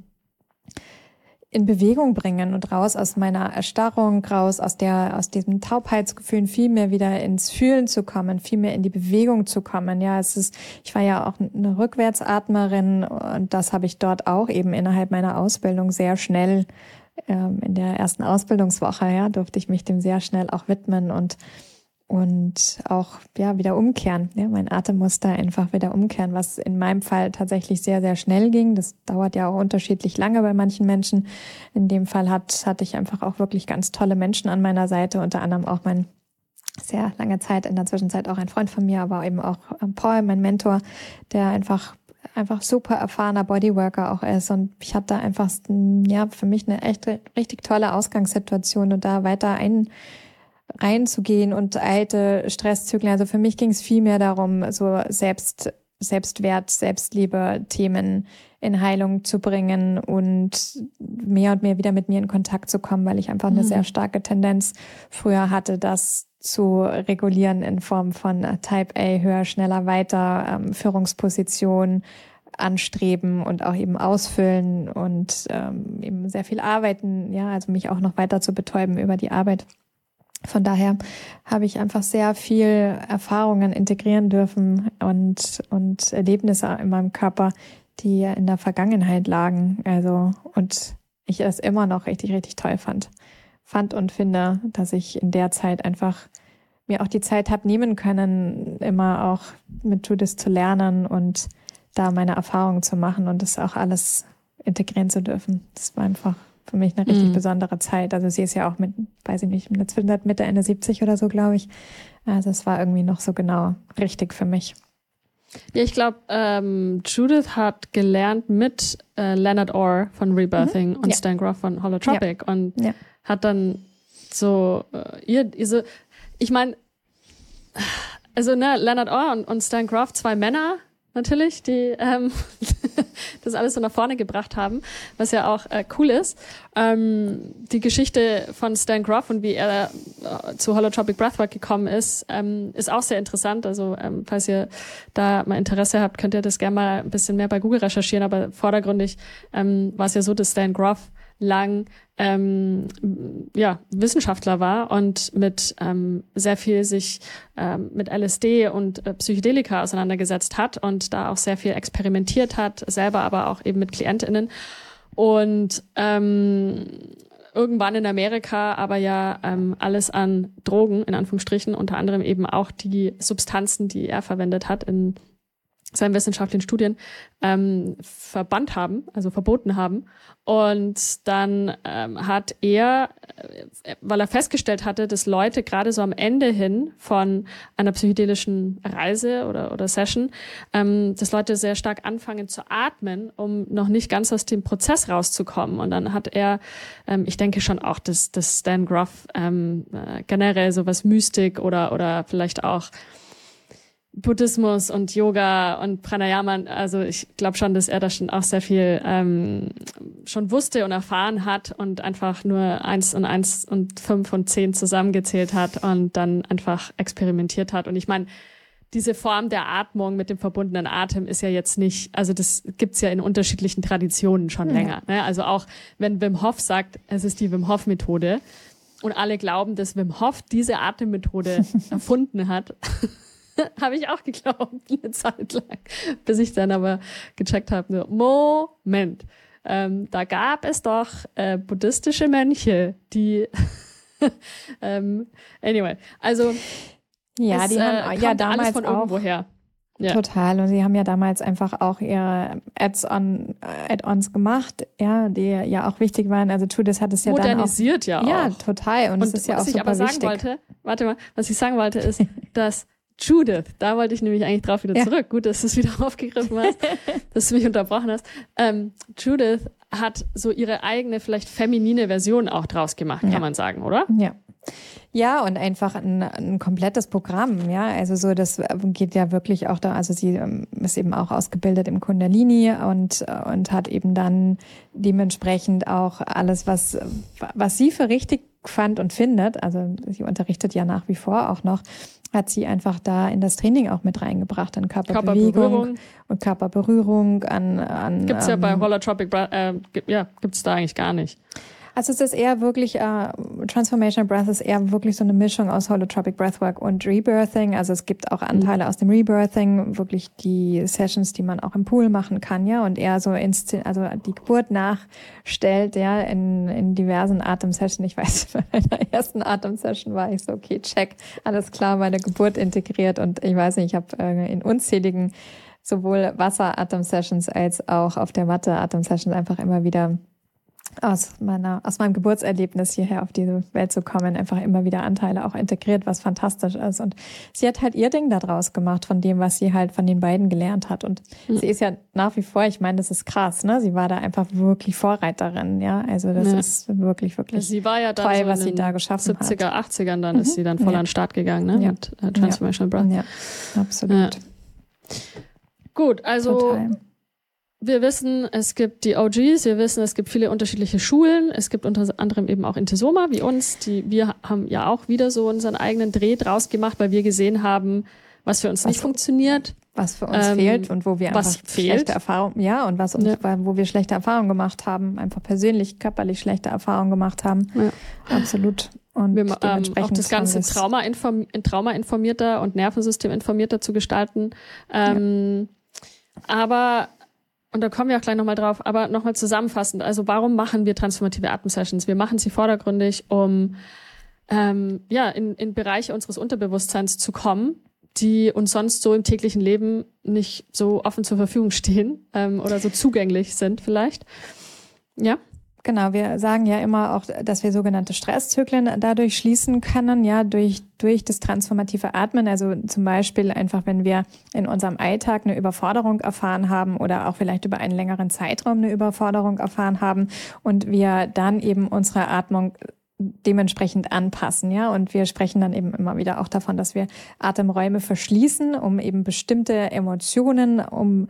in Bewegung bringen und raus aus meiner Erstarrung, raus aus der, aus diesem Taubheitsgefühl, viel mehr wieder ins Fühlen zu kommen, viel mehr in die Bewegung zu kommen. Ja, es ist, ich war ja auch eine Rückwärtsatmerin und das habe ich dort auch eben innerhalb meiner Ausbildung sehr schnell, ähm, in der ersten Ausbildungswoche, ja, durfte ich mich dem sehr schnell auch widmen und und auch ja wieder umkehren. Ja, mein Atem musste einfach wieder umkehren, was in meinem Fall tatsächlich sehr sehr schnell ging. Das dauert ja auch unterschiedlich lange bei manchen Menschen. In dem Fall hat hatte ich einfach auch wirklich ganz tolle Menschen an meiner Seite, unter anderem auch mein sehr lange Zeit in der Zwischenzeit auch ein Freund von mir, aber eben auch ähm, Paul, mein Mentor, der einfach einfach super erfahrener Bodyworker auch ist. Und ich hatte da einfach, ja, für mich eine echt richtig tolle Ausgangssituation und da weiter ein, reinzugehen und alte Stresszyklen. Also für mich ging es viel mehr darum, so Selbst, Selbstwert, Selbstliebe, Themen in Heilung zu bringen und mehr und mehr wieder mit mir in Kontakt zu kommen, weil ich einfach eine mhm. sehr starke Tendenz früher hatte, das zu regulieren in Form von Type A, höher, schneller, weiter, ähm, Führungsposition anstreben und auch eben ausfüllen und ähm, eben sehr viel arbeiten, ja, also mich auch noch weiter zu betäuben über die Arbeit. Von daher habe ich einfach sehr viel Erfahrungen integrieren dürfen und, und Erlebnisse in meinem Körper, die in der Vergangenheit lagen. Also, und ich es immer noch richtig, richtig toll fand. Fand und finde, dass ich in der Zeit einfach mir auch die Zeit habe nehmen können, immer auch mit Judith zu lernen und da meine Erfahrungen zu machen und das auch alles integrieren zu dürfen. Das war einfach für mich eine richtig mhm. besondere Zeit. Also sie ist ja auch mit, weiß ich nicht, Mitte, Ende 70 oder so, glaube ich. Also es war irgendwie noch so genau richtig für mich. Ja, ich glaube, ähm, Judith hat gelernt mit äh, Leonard Orr von Rebirthing mhm. und ja. Stan Groff von Holotropic ja. und ja. hat dann so äh, ihr, so, ich meine, also ne, Leonard Orr und, und Stan Groff, zwei Männer, natürlich, die ähm, das alles so nach vorne gebracht haben, was ja auch äh, cool ist. Ähm, die Geschichte von Stan Groff und wie er äh, zu Holotropic Breathwork gekommen ist, ähm, ist auch sehr interessant. Also ähm, falls ihr da mal Interesse habt, könnt ihr das gerne mal ein bisschen mehr bei Google recherchieren. Aber vordergründig ähm, war es ja so, dass Stan Groff lang ähm, ja, Wissenschaftler war und mit ähm, sehr viel sich ähm, mit LSD und äh, Psychedelika auseinandergesetzt hat und da auch sehr viel experimentiert hat, selber aber auch eben mit KlientInnen. Und ähm, irgendwann in Amerika aber ja ähm, alles an Drogen, in Anführungsstrichen, unter anderem eben auch die Substanzen, die er verwendet hat in seinen wissenschaftlichen Studien ähm, verbannt haben, also verboten haben. Und dann ähm, hat er, äh, weil er festgestellt hatte, dass Leute gerade so am Ende hin von einer psychedelischen Reise oder, oder Session, ähm, dass Leute sehr stark anfangen zu atmen, um noch nicht ganz aus dem Prozess rauszukommen. Und dann hat er, ähm, ich denke schon auch, dass, dass Stan Groff ähm, äh, generell sowas Mystik oder, oder vielleicht auch Buddhismus und Yoga und Pranayama, also ich glaube schon, dass er da schon auch sehr viel ähm, schon wusste und erfahren hat und einfach nur eins und eins und fünf und zehn zusammengezählt hat und dann einfach experimentiert hat. Und ich meine, diese Form der Atmung mit dem verbundenen Atem ist ja jetzt nicht, also das gibt's ja in unterschiedlichen Traditionen schon ja. länger. Ne? Also auch wenn Wim Hof sagt, es ist die Wim Hof Methode und alle glauben, dass Wim Hof diese Atemmethode erfunden hat. habe ich auch geglaubt, eine Zeit lang. Bis ich dann aber gecheckt habe, Moment, ähm, da gab es doch äh, buddhistische Mönche, die ähm, anyway, also ja, es, die haben äh, ja damals von auch irgendwoher. Ja. Total. Und sie haben ja damals einfach auch ihre Ads-on, Add-ons gemacht, ja, die ja auch wichtig waren. Also Tudis hat es ja Modernisiert dann auch, ja auch. Ja, total. Und, Und es ist ja auch super was ich aber sagen wollte, warte mal, was ich sagen wollte ist, dass Judith, da wollte ich nämlich eigentlich drauf wieder ja. zurück. Gut, dass du es wieder aufgegriffen hast, dass du mich unterbrochen hast. Ähm, Judith hat so ihre eigene, vielleicht feminine Version auch draus gemacht, kann ja. man sagen, oder? Ja. Ja, und einfach ein, ein komplettes Programm, ja. Also so, das geht ja wirklich auch da, also sie ähm, ist eben auch ausgebildet im Kundalini und, und hat eben dann dementsprechend auch alles, was, was sie für richtig fand und findet, also sie unterrichtet ja nach wie vor auch noch, hat sie einfach da in das Training auch mit reingebracht, an Körperbewegung und Körperberührung, an... an gibt's ja ähm, bei Holotropic, äh, ja, gibt's da eigentlich gar nicht. Also es ist eher wirklich, äh, Transformational Breath ist eher wirklich so eine Mischung aus Holotropic Breathwork und Rebirthing. Also es gibt auch Anteile mhm. aus dem Rebirthing, wirklich die Sessions, die man auch im Pool machen kann, ja, und eher so Inszen also die Geburt nachstellt, ja, in, in diversen Atemsessions. Ich weiß, bei meiner ersten Atemsession war ich so, okay, check, alles klar, meine Geburt integriert und ich weiß nicht, ich habe äh, in unzähligen sowohl Wasser-Atem-Sessions als auch auf der Matte-Atem-Sessions einfach immer wieder aus meiner, aus meinem Geburtserlebnis hierher auf diese Welt zu kommen, einfach immer wieder Anteile auch integriert, was fantastisch ist. Und sie hat halt ihr Ding daraus gemacht von dem, was sie halt von den beiden gelernt hat. Und mhm. sie ist ja nach wie vor, ich meine, das ist krass, ne? Sie war da einfach wirklich Vorreiterin, ja. Also das ja. ist wirklich, wirklich sie war ja toll, so was sie da geschaffen 70er, hat. 80ern, dann mhm. ist sie dann voll ja. an den Start gegangen, ne? Ja. Mit äh, Transformation ja. Breath. Ja, absolut. Gut, also Total wir wissen, es gibt die OGs, wir wissen, es gibt viele unterschiedliche Schulen. Es gibt unter anderem eben auch Intesoma wie uns. Die, wir haben ja auch wieder so unseren eigenen Dreh draus gemacht, weil wir gesehen haben, was für uns was nicht funktioniert. Was für uns ähm, fehlt und wo wir einfach schlechte Erfahrungen, ja, und was uns, ja. wo wir schlechte Erfahrungen gemacht haben, einfach persönlich, körperlich schlechte Erfahrungen gemacht haben. Ja. Absolut. Und wir, dementsprechend ähm, auch das Ganze Trauma, inform Trauma informierter und Nervensystem informierter zu gestalten. Ähm, ja. Aber und da kommen wir auch gleich nochmal drauf, aber nochmal zusammenfassend. Also warum machen wir transformative Atemsessions? Wir machen sie vordergründig, um ähm, ja, in, in Bereiche unseres Unterbewusstseins zu kommen, die uns sonst so im täglichen Leben nicht so offen zur Verfügung stehen ähm, oder so zugänglich sind vielleicht. Ja. Genau, wir sagen ja immer auch, dass wir sogenannte Stresszyklen dadurch schließen können, ja, durch, durch das transformative Atmen. Also zum Beispiel einfach, wenn wir in unserem Alltag eine Überforderung erfahren haben oder auch vielleicht über einen längeren Zeitraum eine Überforderung erfahren haben und wir dann eben unsere Atmung dementsprechend anpassen, ja. Und wir sprechen dann eben immer wieder auch davon, dass wir Atemräume verschließen, um eben bestimmte Emotionen, um,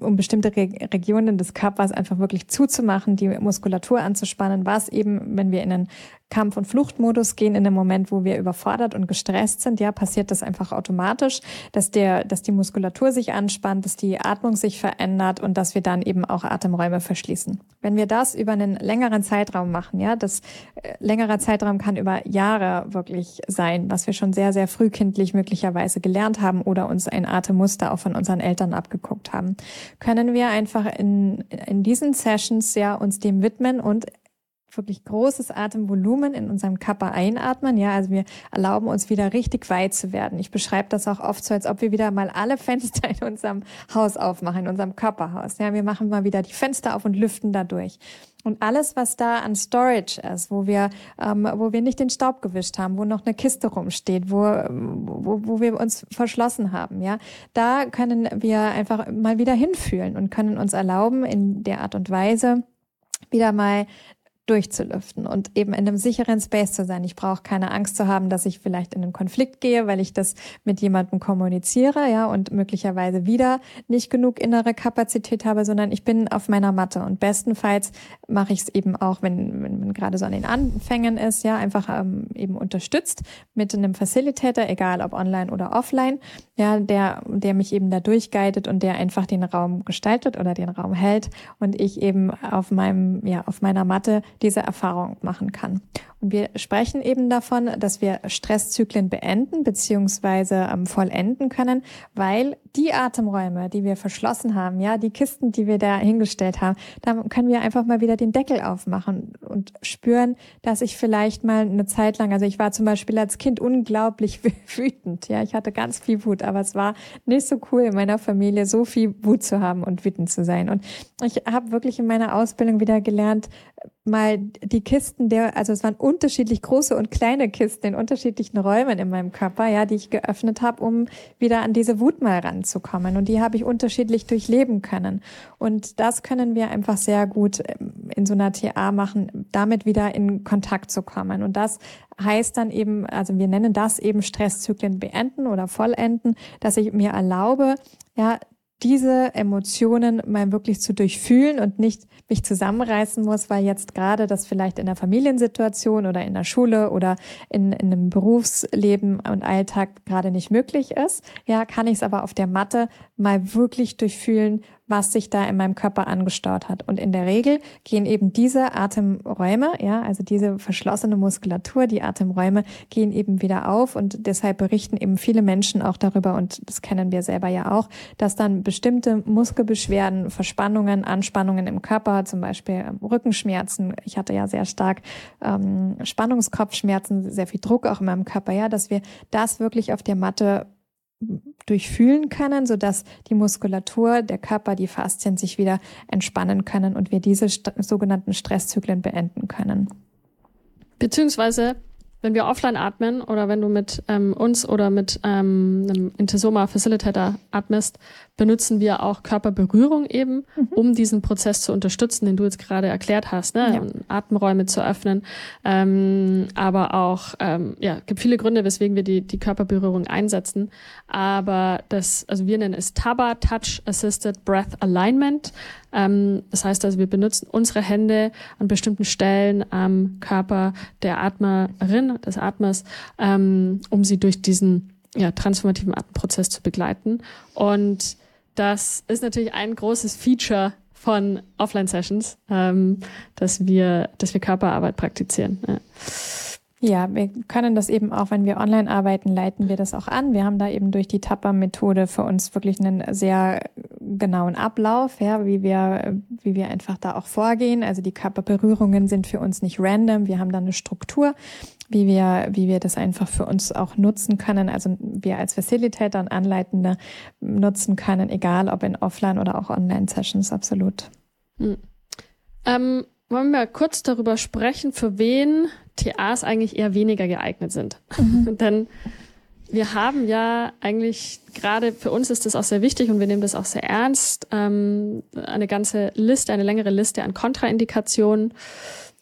um bestimmte Re Regionen des Körpers einfach wirklich zuzumachen, die Muskulatur anzuspannen, was eben, wenn wir in einen Kampf- und Fluchtmodus gehen in dem Moment, wo wir überfordert und gestresst sind, ja, passiert das einfach automatisch, dass der, dass die Muskulatur sich anspannt, dass die Atmung sich verändert und dass wir dann eben auch Atemräume verschließen. Wenn wir das über einen längeren Zeitraum machen, ja, das äh, längerer Zeitraum kann über Jahre wirklich sein, was wir schon sehr, sehr frühkindlich möglicherweise gelernt haben oder uns ein Atemmuster auch von unseren Eltern abgeguckt haben, können wir einfach in, in diesen Sessions ja uns dem widmen und wirklich großes Atemvolumen in unserem Körper einatmen. Ja, also wir erlauben uns wieder richtig weit zu werden. Ich beschreibe das auch oft so, als ob wir wieder mal alle Fenster in unserem Haus aufmachen, in unserem Körperhaus. Ja, wir machen mal wieder die Fenster auf und lüften dadurch. Und alles, was da an Storage ist, wo wir, ähm, wo wir nicht den Staub gewischt haben, wo noch eine Kiste rumsteht, wo, wo, wo wir uns verschlossen haben, ja, da können wir einfach mal wieder hinfühlen und können uns erlauben, in der Art und Weise wieder mal durchzulüften und eben in einem sicheren Space zu sein. Ich brauche keine Angst zu haben, dass ich vielleicht in einen Konflikt gehe, weil ich das mit jemandem kommuniziere, ja, und möglicherweise wieder nicht genug innere Kapazität habe, sondern ich bin auf meiner Matte und bestenfalls mache ich es eben auch, wenn, wenn man gerade so an den Anfängen ist, ja, einfach ähm, eben unterstützt mit einem Facilitator, egal ob online oder offline, ja, der, der mich eben da durchguidet und der einfach den Raum gestaltet oder den Raum hält und ich eben auf meinem, ja, auf meiner Matte diese Erfahrung machen kann. Wir sprechen eben davon, dass wir Stresszyklen beenden bzw. Ähm, vollenden können, weil die Atemräume, die wir verschlossen haben, ja, die Kisten, die wir da hingestellt haben, da können wir einfach mal wieder den Deckel aufmachen und spüren, dass ich vielleicht mal eine Zeit lang, also ich war zum Beispiel als Kind unglaublich wütend, ja, ich hatte ganz viel Wut, aber es war nicht so cool in meiner Familie so viel Wut zu haben und wütend zu sein. Und ich habe wirklich in meiner Ausbildung wieder gelernt, mal die Kisten der, also es waren unterschiedlich große und kleine Kisten in unterschiedlichen Räumen in meinem Körper, ja, die ich geöffnet habe, um wieder an diese Wut mal ranzukommen. Und die habe ich unterschiedlich durchleben können. Und das können wir einfach sehr gut ähm, in so einer TA machen, damit wieder in Kontakt zu kommen. Und das heißt dann eben, also wir nennen das eben Stresszyklen beenden oder vollenden, dass ich mir erlaube, ja, diese Emotionen mal wirklich zu durchfühlen und nicht mich zusammenreißen muss, weil jetzt gerade das vielleicht in der Familiensituation oder in der Schule oder in, in einem Berufsleben und Alltag gerade nicht möglich ist. Ja, kann ich es aber auf der Matte mal wirklich durchfühlen, was sich da in meinem Körper angestaut hat. Und in der Regel gehen eben diese Atemräume, ja, also diese verschlossene Muskulatur, die Atemräume gehen eben wieder auf und deshalb berichten eben viele Menschen auch darüber und das kennen wir selber ja auch, dass dann bestimmte Muskelbeschwerden, Verspannungen, Anspannungen im Körper, zum Beispiel ähm, Rückenschmerzen, ich hatte ja sehr stark ähm, Spannungskopfschmerzen, sehr viel Druck auch in meinem Körper, ja, dass wir das wirklich auf der Matte durchfühlen können, sodass die Muskulatur, der Körper, die Faszien sich wieder entspannen können und wir diese st sogenannten Stresszyklen beenden können. Beziehungsweise wenn wir offline atmen oder wenn du mit ähm, uns oder mit ähm, einem Intesoma Facilitator atmest, benutzen wir auch Körperberührung eben, mhm. um diesen Prozess zu unterstützen, den du jetzt gerade erklärt hast, ne? Ja. Atemräume zu öffnen. Ähm, aber auch, ähm, ja, gibt viele Gründe, weswegen wir die, die Körperberührung einsetzen. Aber das, also wir nennen es TABA, Touch Assisted Breath Alignment. Ähm, das heißt also, wir benutzen unsere Hände an bestimmten Stellen am Körper der Atmerin, des Atmers, ähm, um sie durch diesen ja, transformativen Atemprozess zu begleiten. Und das ist natürlich ein großes Feature von Offline-Sessions, ähm, dass wir, dass wir Körperarbeit praktizieren. Ja. Ja, wir können das eben auch, wenn wir online arbeiten, leiten wir das auch an. Wir haben da eben durch die Tapper-Methode für uns wirklich einen sehr genauen Ablauf, ja, wie wir, wie wir einfach da auch vorgehen. Also die Körperberührungen sind für uns nicht random. Wir haben da eine Struktur, wie wir, wie wir das einfach für uns auch nutzen können. Also wir als Facilitator und Anleitende nutzen können, egal ob in Offline oder auch Online-Sessions, absolut. Hm. Ähm, wollen wir kurz darüber sprechen, für wen TAs eigentlich eher weniger geeignet sind. Mhm. Denn wir haben ja eigentlich, gerade für uns ist das auch sehr wichtig und wir nehmen das auch sehr ernst, ähm, eine ganze Liste, eine längere Liste an Kontraindikationen,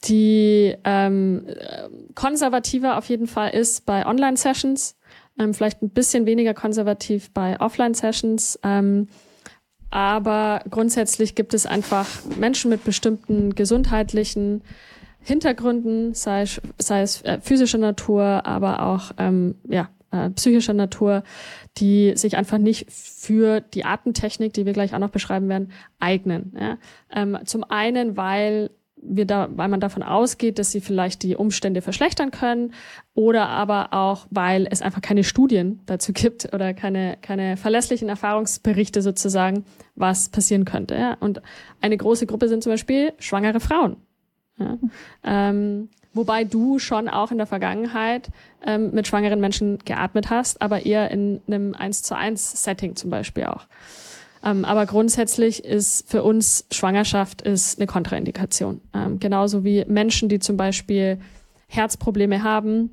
die ähm, konservativer auf jeden Fall ist bei Online-Sessions, ähm, vielleicht ein bisschen weniger konservativ bei Offline-Sessions. Ähm, aber grundsätzlich gibt es einfach Menschen mit bestimmten gesundheitlichen Hintergründen, sei, sei es äh, physischer Natur, aber auch ähm, ja, äh, psychischer Natur, die sich einfach nicht für die Atemtechnik, die wir gleich auch noch beschreiben werden, eignen. Ja? Ähm, zum einen, weil wir da, weil man davon ausgeht, dass sie vielleicht die Umstände verschlechtern können oder aber auch, weil es einfach keine Studien dazu gibt oder keine, keine verlässlichen Erfahrungsberichte sozusagen, was passieren könnte. Ja? Und eine große Gruppe sind zum Beispiel schwangere Frauen. Ähm, wobei du schon auch in der Vergangenheit ähm, mit schwangeren Menschen geatmet hast, aber eher in einem 1 zu 1 Setting zum Beispiel auch. Ähm, aber grundsätzlich ist für uns Schwangerschaft ist eine Kontraindikation. Ähm, genauso wie Menschen, die zum Beispiel Herzprobleme haben,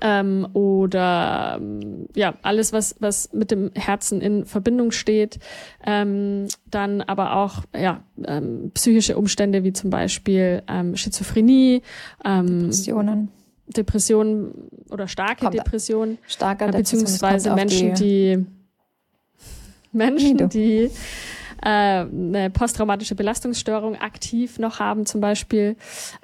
ähm, oder ähm, ja alles was was mit dem Herzen in Verbindung steht. Ähm, dann aber auch ja ähm, psychische Umstände wie zum Beispiel ähm, Schizophrenie ähm, Depressionen. Depressionen oder starke kommt Depressionen. starke äh, beziehungsweise Menschen die, die Menschen die äh, eine posttraumatische Belastungsstörung aktiv noch haben zum Beispiel.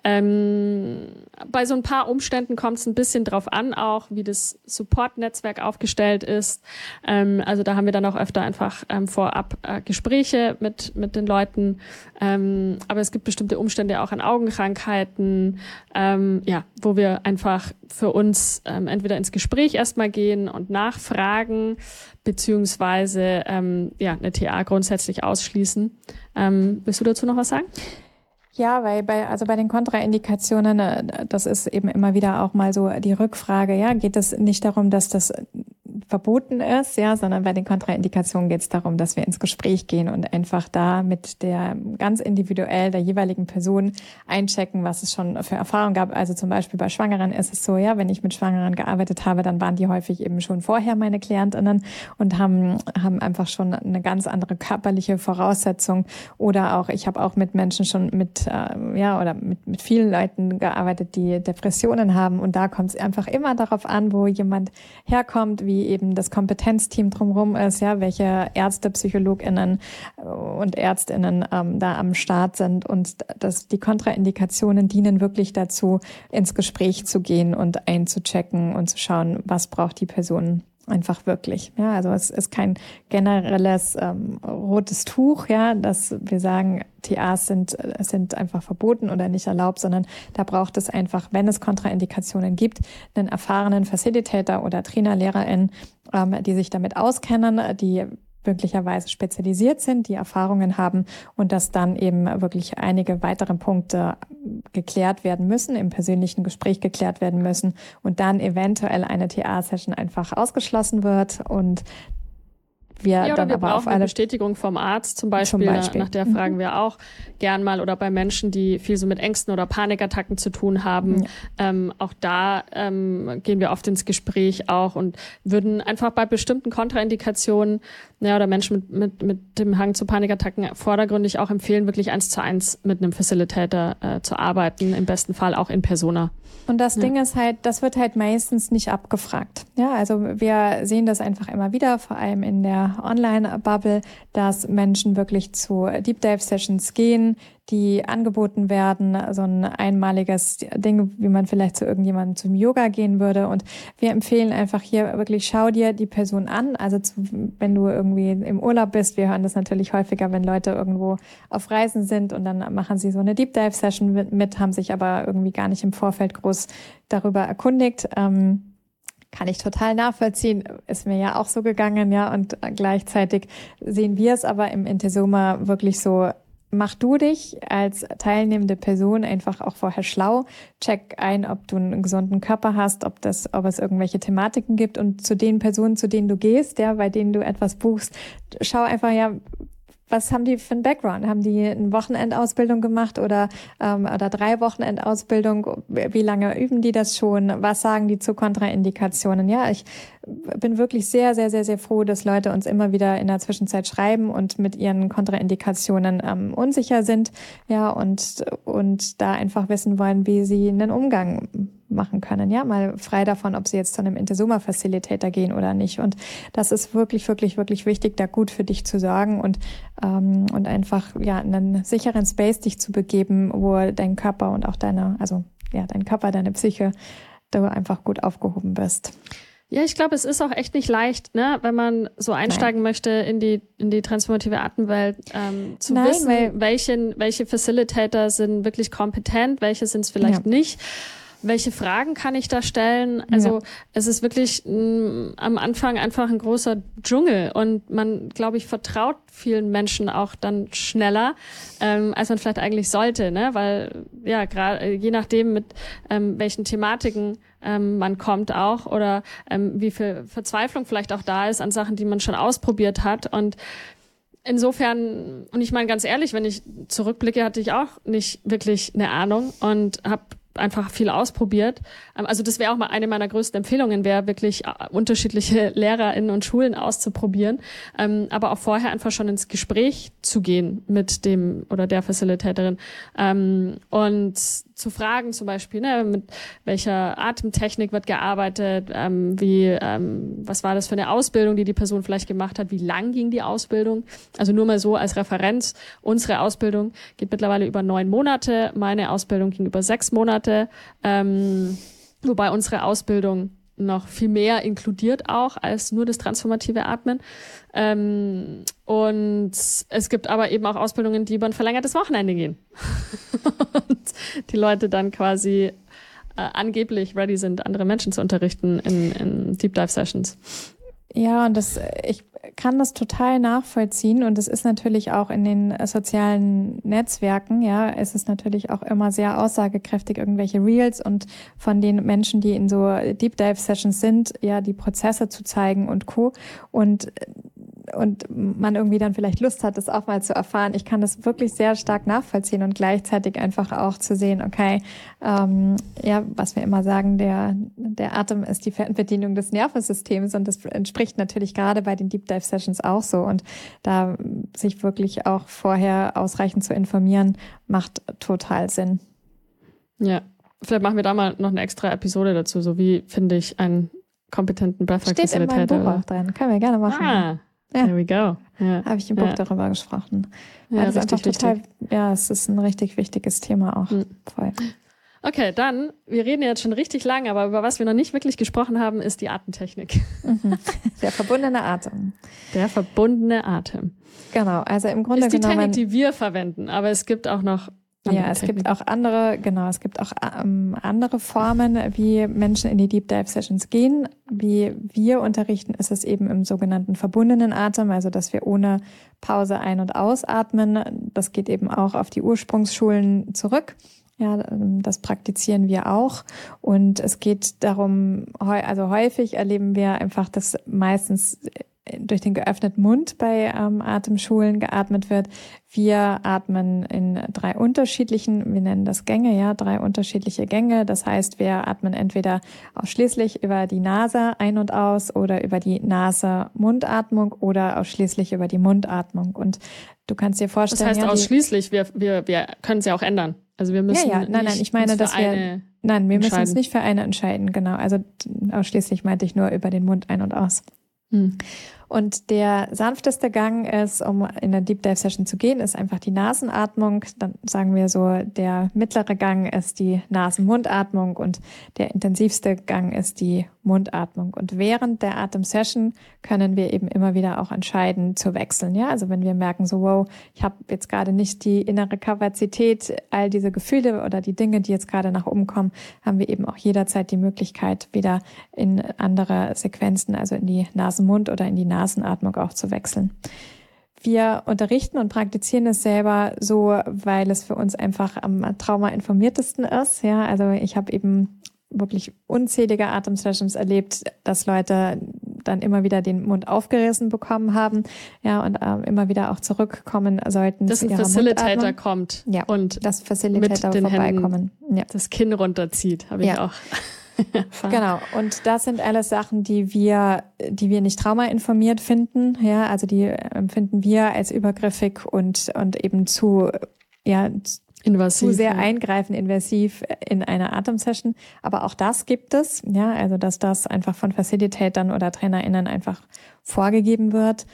Ähm, bei so ein paar Umständen kommt es ein bisschen drauf an, auch wie das Support-Netzwerk aufgestellt ist. Ähm, also da haben wir dann auch öfter einfach ähm, vorab äh, Gespräche mit, mit den Leuten. Ähm, aber es gibt bestimmte Umstände auch an Augenkrankheiten, ähm, ja, wo wir einfach für uns ähm, entweder ins Gespräch erstmal gehen und nachfragen, beziehungsweise ähm, ja, eine TA grundsätzlich ausschließen. Ähm, willst du dazu noch was sagen? Ja, weil bei, also bei den Kontraindikationen, äh, das ist eben immer wieder auch mal so die Rückfrage, ja, geht es nicht darum, dass das verboten ist, ja, sondern bei den Kontraindikationen geht es darum, dass wir ins Gespräch gehen und einfach da mit der ganz individuell der jeweiligen Person einchecken, was es schon für Erfahrungen gab. Also zum Beispiel bei Schwangeren ist es so, ja, wenn ich mit Schwangeren gearbeitet habe, dann waren die häufig eben schon vorher meine Klientinnen und haben, haben einfach schon eine ganz andere körperliche Voraussetzung. Oder auch, ich habe auch mit Menschen schon mit, äh, ja, oder mit, mit vielen Leuten gearbeitet, die Depressionen haben. Und da kommt es einfach immer darauf an, wo jemand herkommt, wie eben das Kompetenzteam drumherum ist, ja, welche Ärzte, PsychologInnen äh, und ÄrztInnen ähm, da am Start sind. Und dass die Kontraindikationen dienen wirklich dazu, ins Gespräch zu gehen und einzuchecken und zu schauen, was braucht die Person einfach wirklich. Ja, also es ist kein generelles ähm, rotes Tuch, ja, dass wir sagen, TAs sind, sind einfach verboten oder nicht erlaubt, sondern da braucht es einfach, wenn es Kontraindikationen gibt, einen erfahrenen Facilitator oder Trainer, Lehrerin, ähm, die sich damit auskennen, die möglicherweise spezialisiert sind, die Erfahrungen haben und dass dann eben wirklich einige weitere Punkte geklärt werden müssen, im persönlichen Gespräch geklärt werden müssen und dann eventuell eine TA-Session einfach ausgeschlossen wird und wir ja, dann wir aber auf eine Bestätigung vom Arzt zum Beispiel, zum Beispiel. nach der fragen mhm. wir auch gern mal oder bei Menschen, die viel so mit Ängsten oder Panikattacken zu tun haben, ja. ähm, auch da ähm, gehen wir oft ins Gespräch auch und würden einfach bei bestimmten Kontraindikationen ja, oder Menschen mit, mit, mit dem Hang zu Panikattacken vordergründig auch empfehlen, wirklich eins zu eins mit einem Facilitator äh, zu arbeiten, im besten Fall auch in Persona. Und das ja. Ding ist halt, das wird halt meistens nicht abgefragt. Ja, also wir sehen das einfach immer wieder, vor allem in der Online-Bubble, dass Menschen wirklich zu Deep Dive Sessions gehen, die angeboten werden, so ein einmaliges Ding, wie man vielleicht zu irgendjemandem zum Yoga gehen würde. Und wir empfehlen einfach hier wirklich, schau dir die Person an. Also zu, wenn du irgendwie im Urlaub bist, wir hören das natürlich häufiger, wenn Leute irgendwo auf Reisen sind und dann machen sie so eine Deep Dive Session mit, haben sich aber irgendwie gar nicht im Vorfeld groß darüber erkundigt. Ähm, kann ich total nachvollziehen, ist mir ja auch so gegangen, ja, und gleichzeitig sehen wir es aber im Intesoma wirklich so, mach du dich als teilnehmende Person einfach auch vorher schlau. Check ein, ob du einen gesunden Körper hast, ob das, ob es irgendwelche Thematiken gibt. Und zu den Personen, zu denen du gehst, ja, bei denen du etwas buchst, schau einfach ja, was haben die für einen Background? Haben die eine Wochenendausbildung gemacht oder, ähm, oder drei Wochenendausbildung? Wie lange üben die das schon? Was sagen die zu Kontraindikationen? Ja, ich bin wirklich sehr, sehr, sehr, sehr froh, dass Leute uns immer wieder in der Zwischenzeit schreiben und mit ihren Kontraindikationen ähm, unsicher sind, ja, und, und da einfach wissen wollen, wie sie einen Umgang machen können, ja, mal frei davon, ob sie jetzt zu einem Intesoma Facilitator gehen oder nicht. Und das ist wirklich, wirklich, wirklich wichtig, da gut für dich zu sorgen und ähm, und einfach ja in einen sicheren Space dich zu begeben, wo dein Körper und auch deine, also ja, dein Körper, deine Psyche, du einfach gut aufgehoben bist. Ja, ich glaube, es ist auch echt nicht leicht, ne, wenn man so einsteigen Nein. möchte in die in die transformative Atemwelt, ähm, zu Nein, wissen, welchen, welche Facilitator sind wirklich kompetent, welche sind es vielleicht ja. nicht welche Fragen kann ich da stellen? Also ja. es ist wirklich mh, mm, am Anfang einfach ein großer Dschungel und man, glaube ich, vertraut vielen Menschen auch dann schneller, ähm, als man vielleicht eigentlich sollte, ne? Weil ja gerade je nachdem mit ähm, welchen Thematiken ähm, man kommt auch oder ähm, wie viel Verzweiflung vielleicht auch da ist an Sachen, die man schon ausprobiert hat und Insofern, und ich meine ganz ehrlich, wenn ich zurückblicke, hatte ich auch nicht wirklich eine Ahnung und habe einfach viel ausprobiert. Ähm, also das wäre auch mal eine meiner größten Empfehlungen, wäre wirklich äh, unterschiedliche LehrerInnen und Schulen auszuprobieren, ähm, aber auch vorher einfach schon ins Gespräch zu gehen mit dem oder der Facilitatorin ähm, und zu fragen zum Beispiel, ne, mit welcher Atemtechnik wird gearbeitet, ähm, wie, ähm, was war das für eine Ausbildung, die die Person vielleicht gemacht hat, wie lang ging die Ausbildung. Also nur mal so als Referenz, unsere Ausbildung geht mittlerweile über neun Monate, meine Ausbildung ging über sechs Monate, ähm, wobei unsere Ausbildung noch viel mehr inkludiert auch als nur das transformative Atmen. Ähm, und es gibt aber eben auch Ausbildungen, die über ein verlängertes Wochenende gehen. und die Leute dann quasi äh, angeblich ready sind, andere Menschen zu unterrichten in, in Deep Dive Sessions. Ja, und das, ich kann das total nachvollziehen und es ist natürlich auch in den sozialen Netzwerken, ja, es ist natürlich auch immer sehr aussagekräftig, irgendwelche Reels und von den Menschen, die in so Deep Dive Sessions sind, ja, die Prozesse zu zeigen und Co. Und und man irgendwie dann vielleicht Lust hat, das auch mal zu erfahren. Ich kann das wirklich sehr stark nachvollziehen und gleichzeitig einfach auch zu sehen, okay, ähm, ja, was wir immer sagen, der, der Atem ist die Fernbedienung des Nervensystems und das entspricht natürlich gerade bei den Deep Dive Sessions auch so. Und da sich wirklich auch vorher ausreichend zu informieren, macht total Sinn. Ja, vielleicht machen wir da mal noch eine extra Episode dazu, so wie finde ich einen kompetenten Breathwork Steht in meinem Buch auch drin, können wir gerne machen. Ah. Ja. There we go. Ja. Habe ich im Buch ja. darüber gesprochen. Ja, das ist einfach total, wichtig. ja, es ist ein richtig wichtiges Thema auch. Mhm. Voll. Okay, dann, wir reden jetzt schon richtig lang, aber über was wir noch nicht wirklich gesprochen haben, ist die Atemtechnik. Mhm. Der verbundene Atem. Der verbundene Atem. Genau, also im Grunde ist die genommen. Technik, die wir verwenden, aber es gibt auch noch Ja, es Techniken. gibt auch andere, genau, es gibt auch ähm, andere Formen, wie Menschen in die Deep Dive Sessions gehen. Wie wir unterrichten, ist es eben im sogenannten verbundenen Atem, also dass wir ohne Pause ein- und ausatmen. Das geht eben auch auf die Ursprungsschulen zurück. Ja, ähm, das praktizieren wir auch. Und es geht darum, also häufig erleben wir einfach, dass meistens durch den geöffneten Mund bei ähm, Atemschulen geatmet wird. Wir atmen in drei unterschiedlichen, wir nennen das Gänge, ja, drei unterschiedliche Gänge. Das heißt, wir atmen entweder ausschließlich über die Nase ein und aus oder über die Nase-Mundatmung oder ausschließlich über die Mundatmung. Und du kannst dir vorstellen. Das heißt ja, ausschließlich, wir, wir, wir können es ja auch ändern. Also wir müssen. Ja, ja, nein, nein, ich meine, dass wir. Nein, wir müssen uns nicht für eine entscheiden, genau. Also ausschließlich meinte ich nur über den Mund ein und aus. Hm. Und der sanfteste Gang ist, um in der Deep Dive Session zu gehen, ist einfach die Nasenatmung. Dann sagen wir so, der mittlere Gang ist die Nasen-Mundatmung und der intensivste Gang ist die Mundatmung. Und während der Atem-Session können wir eben immer wieder auch entscheiden zu wechseln. Ja, also wenn wir merken so, wow, ich habe jetzt gerade nicht die innere Kapazität, all diese Gefühle oder die Dinge, die jetzt gerade nach oben kommen, haben wir eben auch jederzeit die Möglichkeit, wieder in andere Sequenzen, also in die Nasen-Mund oder in die Nasen Nasenatmung auch zu wechseln. Wir unterrichten und praktizieren es selber so, weil es für uns einfach am traumainformiertesten ist. Ja, also ich habe eben wirklich unzählige Atemsessions erlebt, dass Leute dann immer wieder den Mund aufgerissen bekommen haben, ja, und äh, immer wieder auch zurückkommen sollten. Dass ein Facilitator kommt ja, und das Facilitator mit den vorbeikommen. Händen ja. das Kinn runterzieht, habe ich ja. auch. genau. Und das sind alles Sachen, die wir, die wir nicht traumainformiert finden. Ja, also die empfinden wir als übergriffig und, und eben zu, ja, invasiv, zu sehr ja. eingreifen, invasiv in einer Atemsession. Aber auch das gibt es. Ja, also dass das einfach von Facilitatern oder TrainerInnen einfach vorgegeben wird.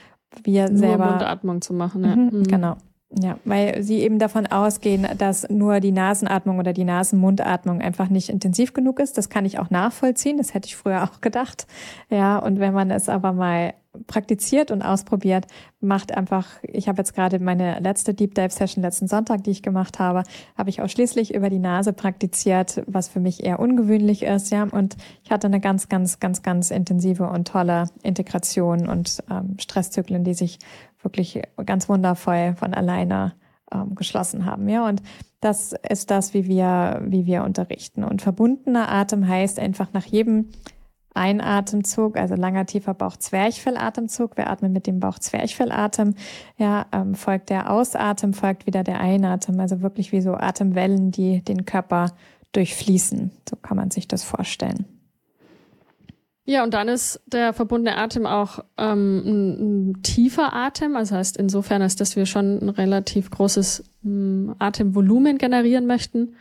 Wir Nur selber. Mundatmung zu machen, ja. Mhm, mhm. Genau. Ja, weil sie eben davon ausgehen, dass nur die Nasenatmung oder die Nasenmundatmung einfach nicht intensiv genug ist. Das kann ich auch nachvollziehen. Das hätte ich früher auch gedacht. Ja, und wenn man es aber mal praktiziert und ausprobiert, macht einfach, ich habe jetzt gerade meine letzte Deep Dive Session letzten Sonntag, die ich gemacht habe, habe ich ausschließlich über die Nase praktiziert, was für mich eher ungewöhnlich ist, ja. Und ich hatte eine ganz, ganz, ganz, ganz intensive und tolle Integration und ähm, Stresszyklen, die sich wirklich ganz wundervoll von alleine ähm, geschlossen haben. Ja, und das ist das, wie wir, wie wir unterrichten. Und verbundener Atem heißt einfach nach jedem Einatemzug, also langer tiefer Bauch-Zwerchfellatemzug. Wir atmen mit dem Bauch-Zwerchfellatem. Ja, ähm, folgt der Ausatem, folgt wieder der Einatem. Also wirklich wie so Atemwellen, die den Körper durchfließen. So kann man sich das vorstellen. Ja, und dann ist der verbundene Atem auch ähm, ein, ein tiefer Atem. Also heißt insofern, als dass wir schon ein relativ großes ähm, Atemvolumen generieren möchten.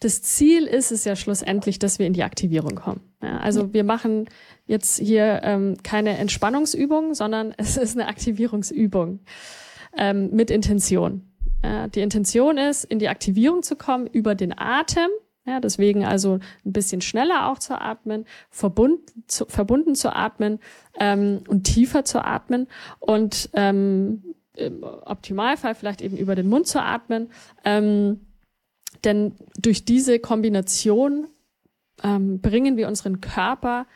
Das Ziel ist es ja schlussendlich, dass wir in die Aktivierung kommen. Ja, also wir machen jetzt hier ähm, keine Entspannungsübung, sondern es ist eine Aktivierungsübung ähm, mit Intention. Ja, die Intention ist, in die Aktivierung zu kommen über den Atem ja, deswegen also ein bisschen schneller auch zu atmen, verbunden zu, verbunden zu atmen ähm, und tiefer zu atmen und ähm, im Optimalfall vielleicht eben über den Mund zu atmen. Ähm, denn durch diese Kombination ähm, bringen wir unseren Körper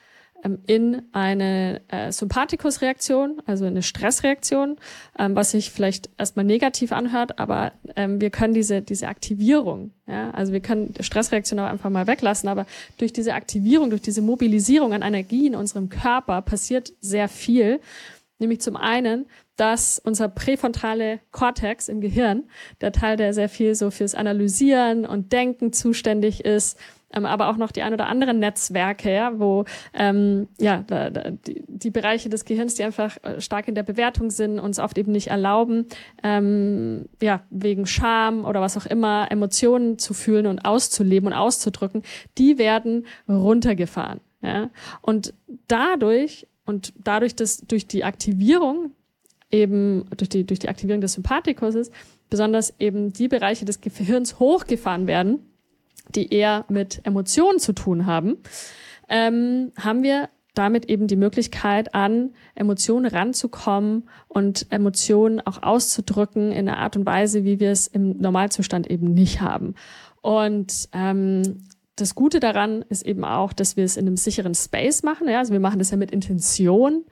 in eine äh, Sympathikusreaktion, also eine Stressreaktion, ähm, was sich vielleicht erstmal negativ anhört, aber ähm, wir können diese, diese Aktivierung, ja, also wir können Stressreaktion auch einfach mal weglassen, aber durch diese Aktivierung, durch diese Mobilisierung an Energie in unserem Körper passiert sehr viel. Nämlich zum einen, dass unser präfrontale Kortex im Gehirn, der Teil, der sehr viel so fürs Analysieren und Denken zuständig ist, ähm, aber auch noch die ein oder anderen Netzwerke, ja, wo ähm, ja die, die Bereiche des Gehirns, die einfach äh, stark in der Bewertung sind, uns oft eben nicht erlauben, ähm, ja wegen Scham oder was auch immer Emotionen zu fühlen und auszuleben und auszudrücken, die werden runtergefahren. Ja? Und dadurch und dadurch, dass durch die Aktivierung eben durch die durch die Aktivierung des Sympathikus besonders eben die Bereiche des Gehirns hochgefahren werden, die eher mit Emotionen zu tun haben, ähm, haben wir damit eben die Möglichkeit an Emotionen ranzukommen und Emotionen auch auszudrücken in einer Art und Weise, wie wir es im Normalzustand eben nicht haben. Und ähm, das Gute daran ist eben auch, dass wir es in einem sicheren Space machen. Ja? Also wir machen das ja mit Intention.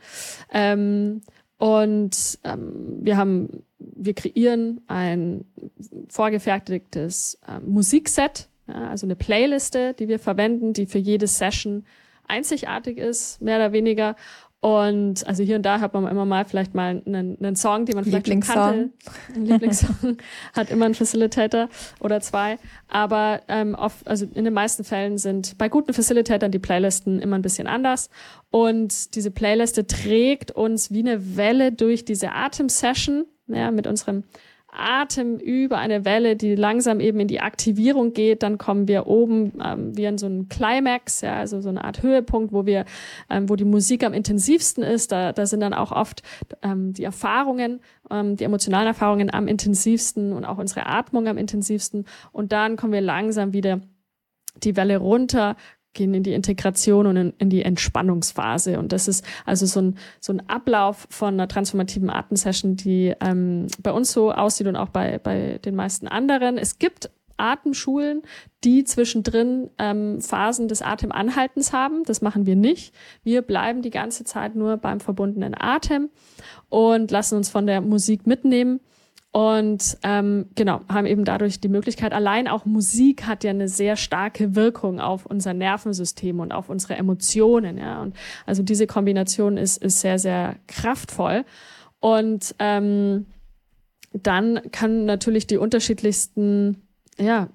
Ähm, und ähm, wir haben, wir kreieren ein vorgefertigtes äh, Musikset, ja, also eine Playliste, die wir verwenden, die für jede Session einzigartig ist, mehr oder weniger. Und also hier und da hat man immer mal vielleicht mal einen, einen Song, den man vielleicht schon kannte. Ein Lieblingssong hat immer ein Facilitator oder zwei. Aber ähm, oft, also in den meisten Fällen sind bei guten Facilitatoren die Playlisten immer ein bisschen anders. Und diese Playliste trägt uns wie eine Welle durch diese Atem-Session, ja, mit unserem Atem über eine Welle, die langsam eben in die Aktivierung geht. Dann kommen wir oben ähm, wie in so einen Climax, ja, also so eine Art Höhepunkt, wo wir, ähm, wo die Musik am intensivsten ist. Da, da sind dann auch oft ähm, die Erfahrungen, ähm, die emotionalen Erfahrungen am intensivsten und auch unsere Atmung am intensivsten. Und dann kommen wir langsam wieder die Welle runter, gehen in die Integration und in, in, die Entspannungsphase. Und das ist also so ein, so ein Ablauf von einer transformativen Atemsession, die ähm, bei uns so aussieht und auch bei, bei den meisten anderen. Es gibt Atemschulen, die zwischendrin ähm, Phasen des Atemanhaltens haben. Das machen wir nicht. Wir bleiben die ganze Zeit nur beim verbundenen Atem und lassen uns von der Musik mitnehmen. Und ähm, genau, haben eben dadurch die Möglichkeit, allein auch Musik hat ja eine sehr starke Wirkung auf unser Nervensystem und auf unsere Emotionen. Ja? Und also diese Kombination ist, ist sehr, sehr kraftvoll. Und ähm, dann kann natürlich die unterschiedlichsten ja,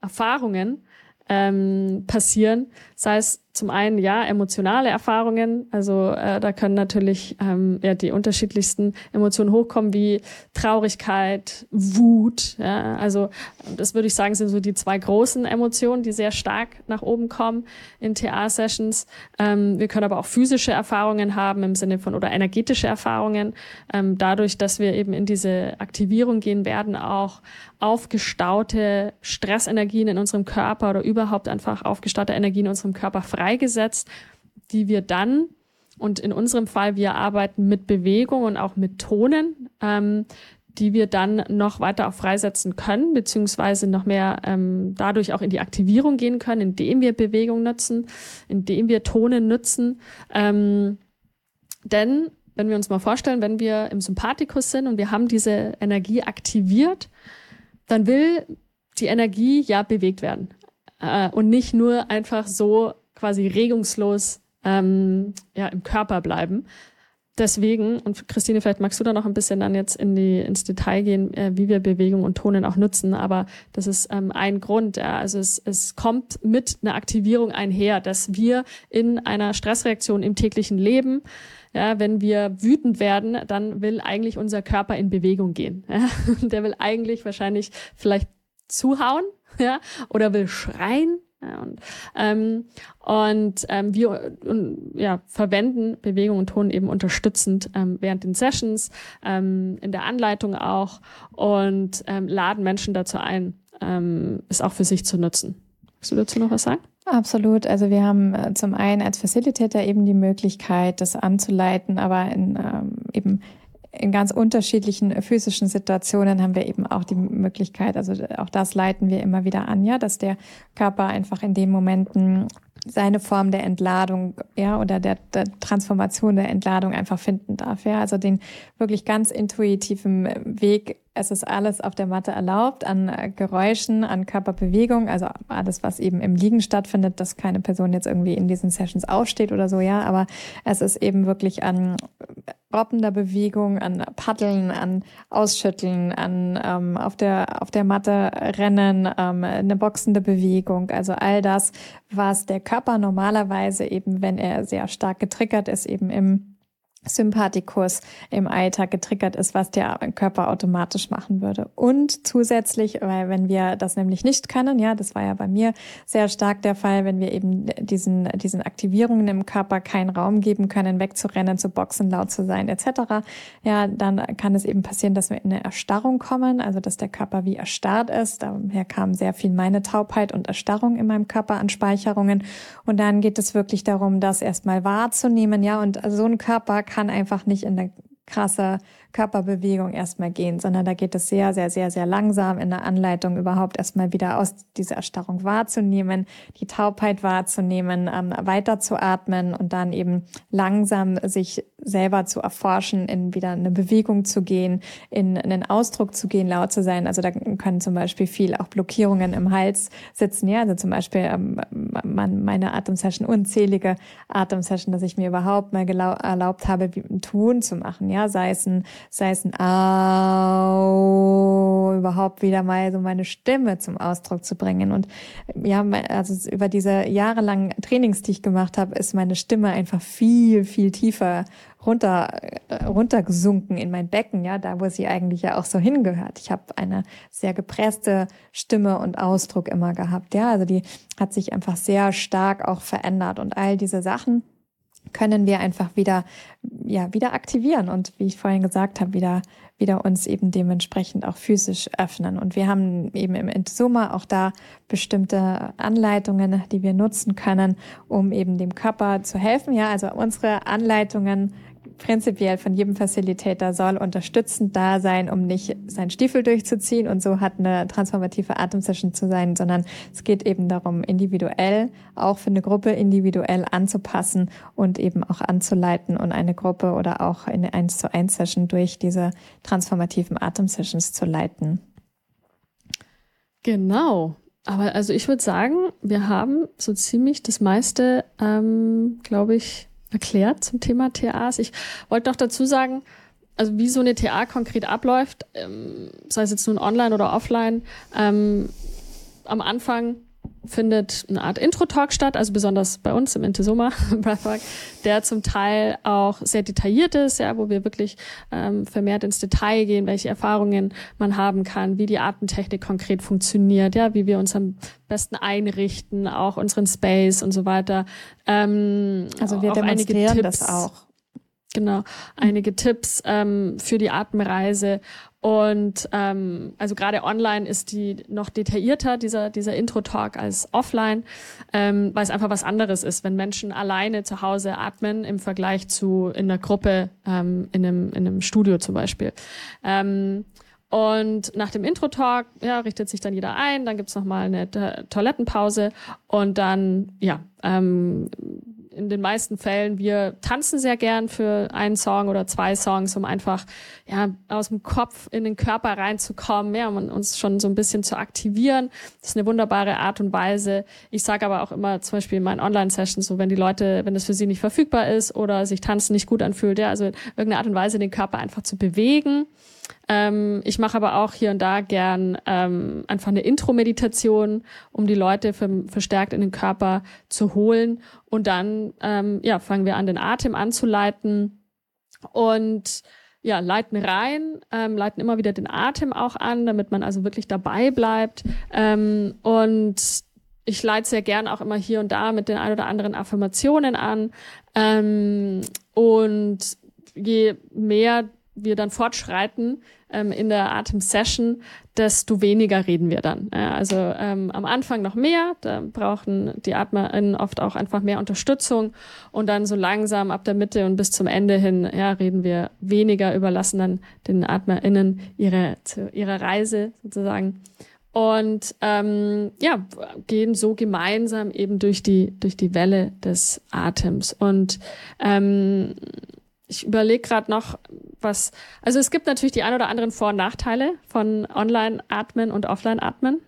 Erfahrungen ähm, passieren, sei es zum einen ja emotionale Erfahrungen, also äh, da können natürlich ähm, ja die unterschiedlichsten Emotionen hochkommen wie Traurigkeit, Wut, ja, also das würde ich sagen sind so die zwei großen Emotionen, die sehr stark nach oben kommen in TA-Sessions. Ähm, wir können aber auch physische Erfahrungen haben im Sinne von oder energetische Erfahrungen, ähm, dadurch, dass wir eben in diese Aktivierung gehen werden, auch aufgestaute Stressenergien in unserem Körper oder überhaupt einfach aufgestaute Energien in unserem Körper freigesetzt, die wir dann, und in unserem Fall, wir arbeiten mit Bewegung und auch mit Tonen, ähm, die wir dann noch weiter auch freisetzen können, beziehungsweise noch mehr ähm, dadurch auch in die Aktivierung gehen können, indem wir Bewegung nutzen, indem wir Tone nutzen. Ähm, denn wenn wir uns mal vorstellen, wenn wir im Sympathikus sind und wir haben diese Energie aktiviert, dann will die Energie ja bewegt werden äh, und nicht nur einfach so quasi regungslos ähm, ja, im Körper bleiben. Deswegen, und Christine, vielleicht magst du da noch ein bisschen dann jetzt in die, ins Detail gehen, äh, wie wir Bewegung und Tonen auch nutzen, aber das ist ähm, ein Grund. Ja. Also es, es kommt mit einer Aktivierung einher, dass wir in einer Stressreaktion im täglichen Leben ja, wenn wir wütend werden, dann will eigentlich unser Körper in Bewegung gehen. Ja. Der will eigentlich wahrscheinlich vielleicht zuhauen, ja, oder will schreien, ja, und ähm, und ähm, wir und, ja, verwenden Bewegung und Ton eben unterstützend ähm, während den Sessions, ähm, in der Anleitung auch und ähm, laden Menschen dazu ein, ähm, es auch für sich zu nutzen. Magst du dazu noch was sagen? Absolut. Also wir haben äh, zum einen als Facilitator eben die Möglichkeit, das anzuleiten, aber in ähm, eben in ganz unterschiedlichen physischen Situationen haben wir eben auch die Möglichkeit, also auch das leiten wir immer wieder an, ja, dass der Körper einfach in den Momenten seine Form der Entladung, ja, oder der, der Transformation der Entladung einfach finden darf, ja. Also den wirklich ganz intuitiven Weg es ist alles auf der Matte erlaubt an äh, Geräuschen, an Körperbewegung, also alles, was eben im Liegen stattfindet, dass keine Person jetzt irgendwie in diesen Sessions aufsteht oder so, ja, aber es ist eben wirklich an robbender Bewegung, an Paddeln, an Ausschütteln, an ähm, auf der auf der Matte rennen, ähm, eine boxende Bewegung, also all das, was der Körper normalerweise eben, wenn er sehr stark getriggert ist, eben im Sympathikus im Alltag getriggert ist, was der Körper automatisch machen würde. Und zusätzlich, weil wenn wir das nämlich nicht können, ja, das war ja bei mir sehr stark der Fall, wenn wir eben diesen, diesen Aktivierungen im Körper keinen Raum geben können, wegzurennen, zu boxen, laut zu sein, etc., ja, dann kann es eben passieren, dass wir in eine Erstarrung kommen, also dass der Körper wie erstarrt ist. Daher kam sehr viel meine Taubheit und Erstarrung in meinem Körper an Speicherungen. Und dann geht es wirklich darum, das erstmal wahrzunehmen, ja, und so ein Körper kann einfach nicht in eine krasse Körperbewegung erstmal gehen, sondern da geht es sehr, sehr, sehr, sehr langsam in der Anleitung überhaupt erstmal wieder aus dieser Erstarrung wahrzunehmen, die Taubheit wahrzunehmen, ähm, weiter zu atmen und dann eben langsam sich selber zu erforschen, in wieder eine Bewegung zu gehen, in einen Ausdruck zu gehen, laut zu sein. Also da können zum Beispiel viel auch Blockierungen im Hals sitzen. Ja, also zum Beispiel ähm, meine Atemsession, unzählige Atemsession, dass ich mir überhaupt mal erlaubt habe, einen Ton zu machen. Ja, sei es ein, sei es ein Au, überhaupt wieder mal so meine Stimme zum Ausdruck zu bringen. Und ja, also über diese jahrelangen Trainings, die ich gemacht habe, ist meine Stimme einfach viel, viel tiefer runter äh, runtergesunken in mein Becken, ja, da wo sie eigentlich ja auch so hingehört. Ich habe eine sehr gepresste Stimme und Ausdruck immer gehabt, ja, also die hat sich einfach sehr stark auch verändert und all diese Sachen können wir einfach wieder ja wieder aktivieren und wie ich vorhin gesagt habe wieder wieder uns eben dementsprechend auch physisch öffnen. Und wir haben eben im Insoma auch da bestimmte Anleitungen die wir nutzen können um eben dem Körper zu helfen. Ja also unsere Anleitungen prinzipiell von jedem Facilitator soll unterstützend da sein, um nicht seinen Stiefel durchzuziehen und so hat eine transformative Atemsession zu sein, sondern es geht eben darum, individuell, auch für eine Gruppe individuell anzupassen und eben auch anzuleiten und eine Gruppe oder auch eine 1 zu 1 Session durch diese transformativen Atemsessions zu leiten. Genau. Aber also ich würde sagen, wir haben so ziemlich das meiste, ähm, glaube ich, erklärt zum Thema TAs. Ich wollte noch dazu sagen, also wie so eine TA konkret abläuft, ähm, sei es jetzt nun online oder offline. Ähm, am Anfang findet eine Art Intro-Talk statt, also besonders bei uns im Intesoma Breathwork, der zum Teil auch sehr detailliert ist, ja, wo wir wirklich ähm, vermehrt ins Detail gehen, welche Erfahrungen man haben kann, wie die Atemtechnik konkret funktioniert, ja, wie wir uns am besten einrichten, auch unseren Space und so weiter. Ähm, also wir demonstrieren Tipps, das auch. Genau, einige Tipps ähm, für die Atemreise. Und ähm, also gerade online ist die noch detaillierter, dieser, dieser Intro-Talk, als offline, ähm, weil es einfach was anderes ist, wenn Menschen alleine zu Hause atmen im Vergleich zu in der Gruppe ähm, in, einem, in einem Studio zum Beispiel. Ähm, und nach dem Intro-Talk ja, richtet sich dann jeder ein, dann gibt's noch mal eine Toilettenpause. Und dann ja ähm, in den meisten Fällen, wir tanzen sehr gern für einen Song oder zwei Songs, um einfach ja aus dem Kopf in den Körper reinzukommen, ja, um uns schon so ein bisschen zu aktivieren. Das ist eine wunderbare Art und Weise. Ich sage aber auch immer zum Beispiel in meinen Online-Sessions, so wenn die Leute, wenn das für sie nicht verfügbar ist oder sich tanzen nicht gut anfühlt, ja, also irgendeine Art und Weise den Körper einfach zu bewegen ähm, ich mache aber auch hier und da gern ähm, einfach eine Intro-Meditation, um die Leute für, verstärkt in den Körper zu holen. Und dann ähm, ja, fangen wir an, den Atem anzuleiten und ja, leiten rein, ähm, leiten immer wieder den Atem auch an, damit man also wirklich dabei bleibt. Ähm, und ich leite sehr gern auch immer hier und da mit den ein oder anderen Affirmationen an. Ähm, und je mehr wir dann fortschreiten ähm, in der Atem-Session, desto weniger reden wir dann. Ja, also ähm, am Anfang noch mehr, da brauchen die AtmerInnen oft auch einfach mehr Unterstützung und dann so langsam ab der Mitte und bis zum Ende hin ja, reden wir weniger, überlassen dann den AtmerInnen ihre, zu ihrer Reise sozusagen und ähm, ja gehen so gemeinsam eben durch die durch die Welle des Atems und ähm, ich überlege gerade noch, was. Also es gibt natürlich die ein oder anderen Vor- und Nachteile von Online-Atmen und Offline-Atmen.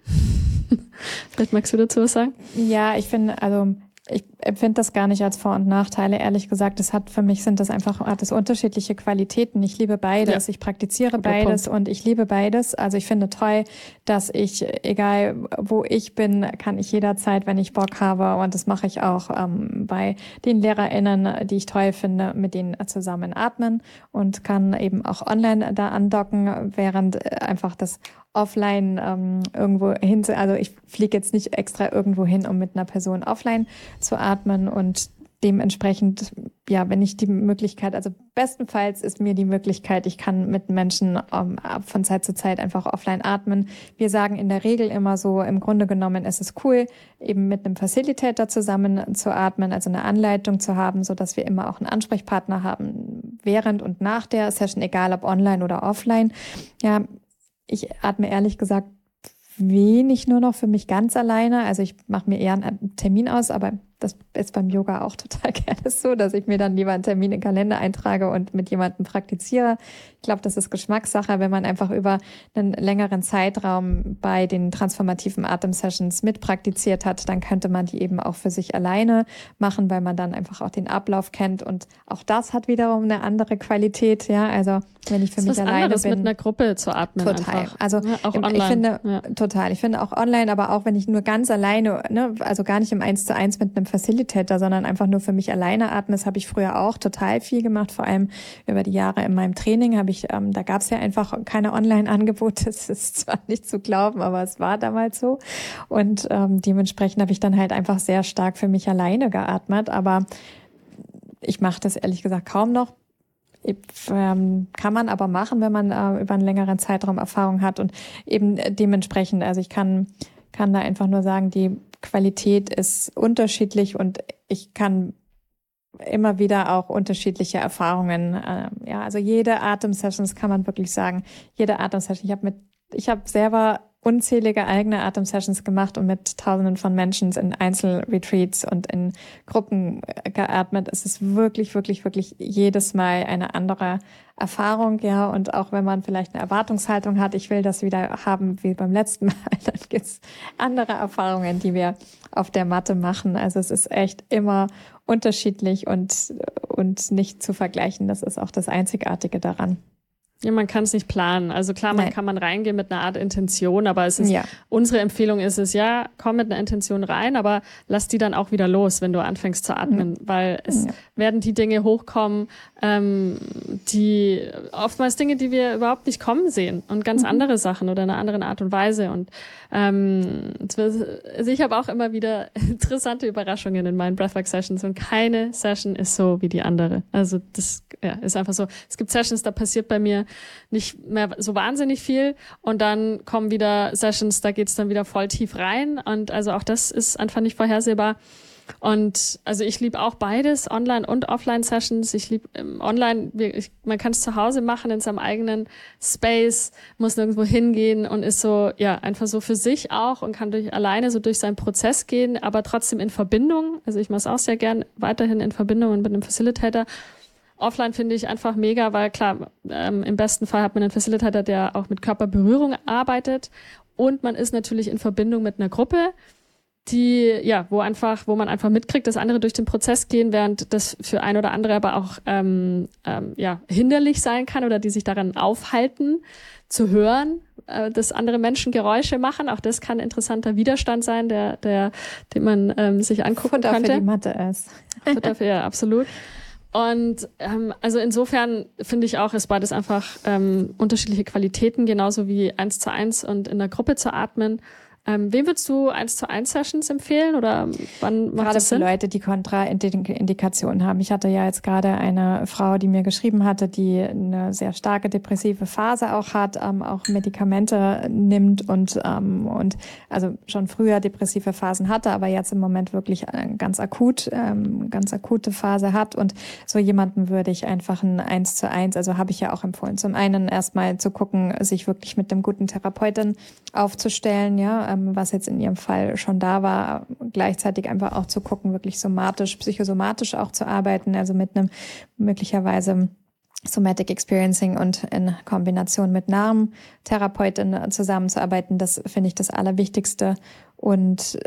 Vielleicht magst du dazu was sagen? Ja, ich finde, also ich empfinde das gar nicht als Vor- und Nachteile, ehrlich gesagt. Das hat für mich sind das einfach hat das unterschiedliche Qualitäten. Ich liebe beides, ja. ich praktiziere Guter beides Punkt. und ich liebe beides. Also ich finde toll, dass ich, egal wo ich bin, kann ich jederzeit, wenn ich Bock habe, und das mache ich auch ähm, bei den LehrerInnen, die ich toll finde, mit denen zusammen atmen und kann eben auch online da andocken, während einfach das offline ähm, irgendwo hin, also ich fliege jetzt nicht extra irgendwo hin, um mit einer Person offline zu atmen und dementsprechend, ja, wenn ich die Möglichkeit, also bestenfalls ist mir die Möglichkeit, ich kann mit Menschen ähm, von Zeit zu Zeit einfach offline atmen. Wir sagen in der Regel immer so, im Grunde genommen ist es cool, eben mit einem Facilitator zusammen zu atmen, also eine Anleitung zu haben, so dass wir immer auch einen Ansprechpartner haben, während und nach der Session, egal ob online oder offline. Ja, ich atme ehrlich gesagt wenig nur noch für mich ganz alleine. Also ich mache mir eher einen Termin aus, aber das ist beim Yoga auch total gerne so, dass ich mir dann lieber einen Termin im Kalender eintrage und mit jemandem praktiziere. Ich glaube, das ist Geschmackssache, wenn man einfach über einen längeren Zeitraum bei den transformativen Atemsessions mitpraktiziert hat, dann könnte man die eben auch für sich alleine machen, weil man dann einfach auch den Ablauf kennt und auch das hat wiederum eine andere Qualität, ja, also wenn ich für das mich alleine anderes, bin. mit einer Gruppe zu atmen Total. Einfach. Also ja, auch im, online. ich finde ja. total. Ich finde auch online, aber auch wenn ich nur ganz alleine, ne, also gar nicht im Eins zu eins mit einem Facilitator, sondern einfach nur für mich alleine atme, das habe ich früher auch total viel gemacht. Vor allem über die Jahre in meinem Training habe ich, ähm, da gab es ja einfach keine Online-Angebote. Das ist zwar nicht zu glauben, aber es war damals so. Und ähm, dementsprechend habe ich dann halt einfach sehr stark für mich alleine geatmet. Aber ich mache das ehrlich gesagt kaum noch ähm, kann man aber machen, wenn man äh, über einen längeren Zeitraum Erfahrung hat und eben dementsprechend, also ich kann, kann da einfach nur sagen, die Qualität ist unterschiedlich und ich kann immer wieder auch unterschiedliche Erfahrungen. Äh, ja, also jede Atemsessions kann man wirklich sagen, jede Atemsession. Ich habe mit, ich habe selber unzählige eigene Atemsessions gemacht und mit Tausenden von Menschen in Einzelretreats und in Gruppen äh, geatmet. Es ist wirklich, wirklich, wirklich jedes Mal eine andere Erfahrung, ja. Und auch wenn man vielleicht eine Erwartungshaltung hat, ich will das wieder haben wie beim letzten Mal, dann gibt's andere Erfahrungen, die wir auf der Matte machen. Also es ist echt immer unterschiedlich und, und nicht zu vergleichen. Das ist auch das Einzigartige daran. Ja, man kann es nicht planen. Also klar, man Nein. kann man reingehen mit einer Art Intention, aber es ist ja. unsere Empfehlung ist es ja, komm mit einer Intention rein, aber lass die dann auch wieder los, wenn du anfängst zu atmen, mhm. weil es ja. werden die Dinge hochkommen, ähm, die oftmals Dinge, die wir überhaupt nicht kommen sehen und ganz mhm. andere Sachen oder in einer anderen Art und Weise und ähm, also ich habe auch immer wieder interessante Überraschungen in meinen Breathwork Sessions und keine Session ist so wie die andere. Also das ja, ist einfach so. Es gibt Sessions, da passiert bei mir nicht mehr so wahnsinnig viel und dann kommen wieder Sessions, da geht's dann wieder voll tief rein und also auch das ist einfach nicht vorhersehbar. Und also ich liebe auch beides, Online- und Offline-Sessions. Ich liebe ähm, Online, ich, man kann es zu Hause machen in seinem eigenen Space, muss nirgendwo hingehen und ist so, ja, einfach so für sich auch und kann durch alleine so durch seinen Prozess gehen, aber trotzdem in Verbindung. Also ich mache es auch sehr gern weiterhin in Verbindung mit einem Facilitator. Offline finde ich einfach mega, weil klar, ähm, im besten Fall hat man einen Facilitator, der auch mit Körperberührung arbeitet und man ist natürlich in Verbindung mit einer Gruppe die, ja, wo einfach, wo man einfach mitkriegt, dass andere durch den Prozess gehen, während das für ein oder andere aber auch ähm, ähm, ja, hinderlich sein kann oder die sich daran aufhalten, zu hören, äh, dass andere Menschen Geräusche machen. Auch das kann ein interessanter Widerstand sein, der, der, den man ähm, sich angucken Futter könnte. Für die Mathe ist. Futter für, ja, absolut. Und ähm, also insofern finde ich auch, ist beides einfach ähm, unterschiedliche Qualitäten, genauso wie eins zu eins und in der Gruppe zu atmen. Ähm, wem würdest du eins zu eins Sessions empfehlen oder wann macht gerade das Sinn? für Leute, die Kontraindikationen haben. Ich hatte ja jetzt gerade eine Frau, die mir geschrieben hatte, die eine sehr starke depressive Phase auch hat, ähm, auch Medikamente nimmt und ähm, und also schon früher depressive Phasen hatte, aber jetzt im Moment wirklich ganz akut, ähm, ganz akute Phase hat und so jemanden würde ich einfach ein eins zu eins, also habe ich ja auch empfohlen. Zum einen erstmal zu gucken, sich wirklich mit dem guten Therapeuten aufzustellen, ja ähm, was jetzt in ihrem Fall schon da war, gleichzeitig einfach auch zu gucken, wirklich somatisch, psychosomatisch auch zu arbeiten, also mit einem möglicherweise Somatic Experiencing und in Kombination mit Narbentherapeuten zusammenzuarbeiten, das finde ich das Allerwichtigste. Und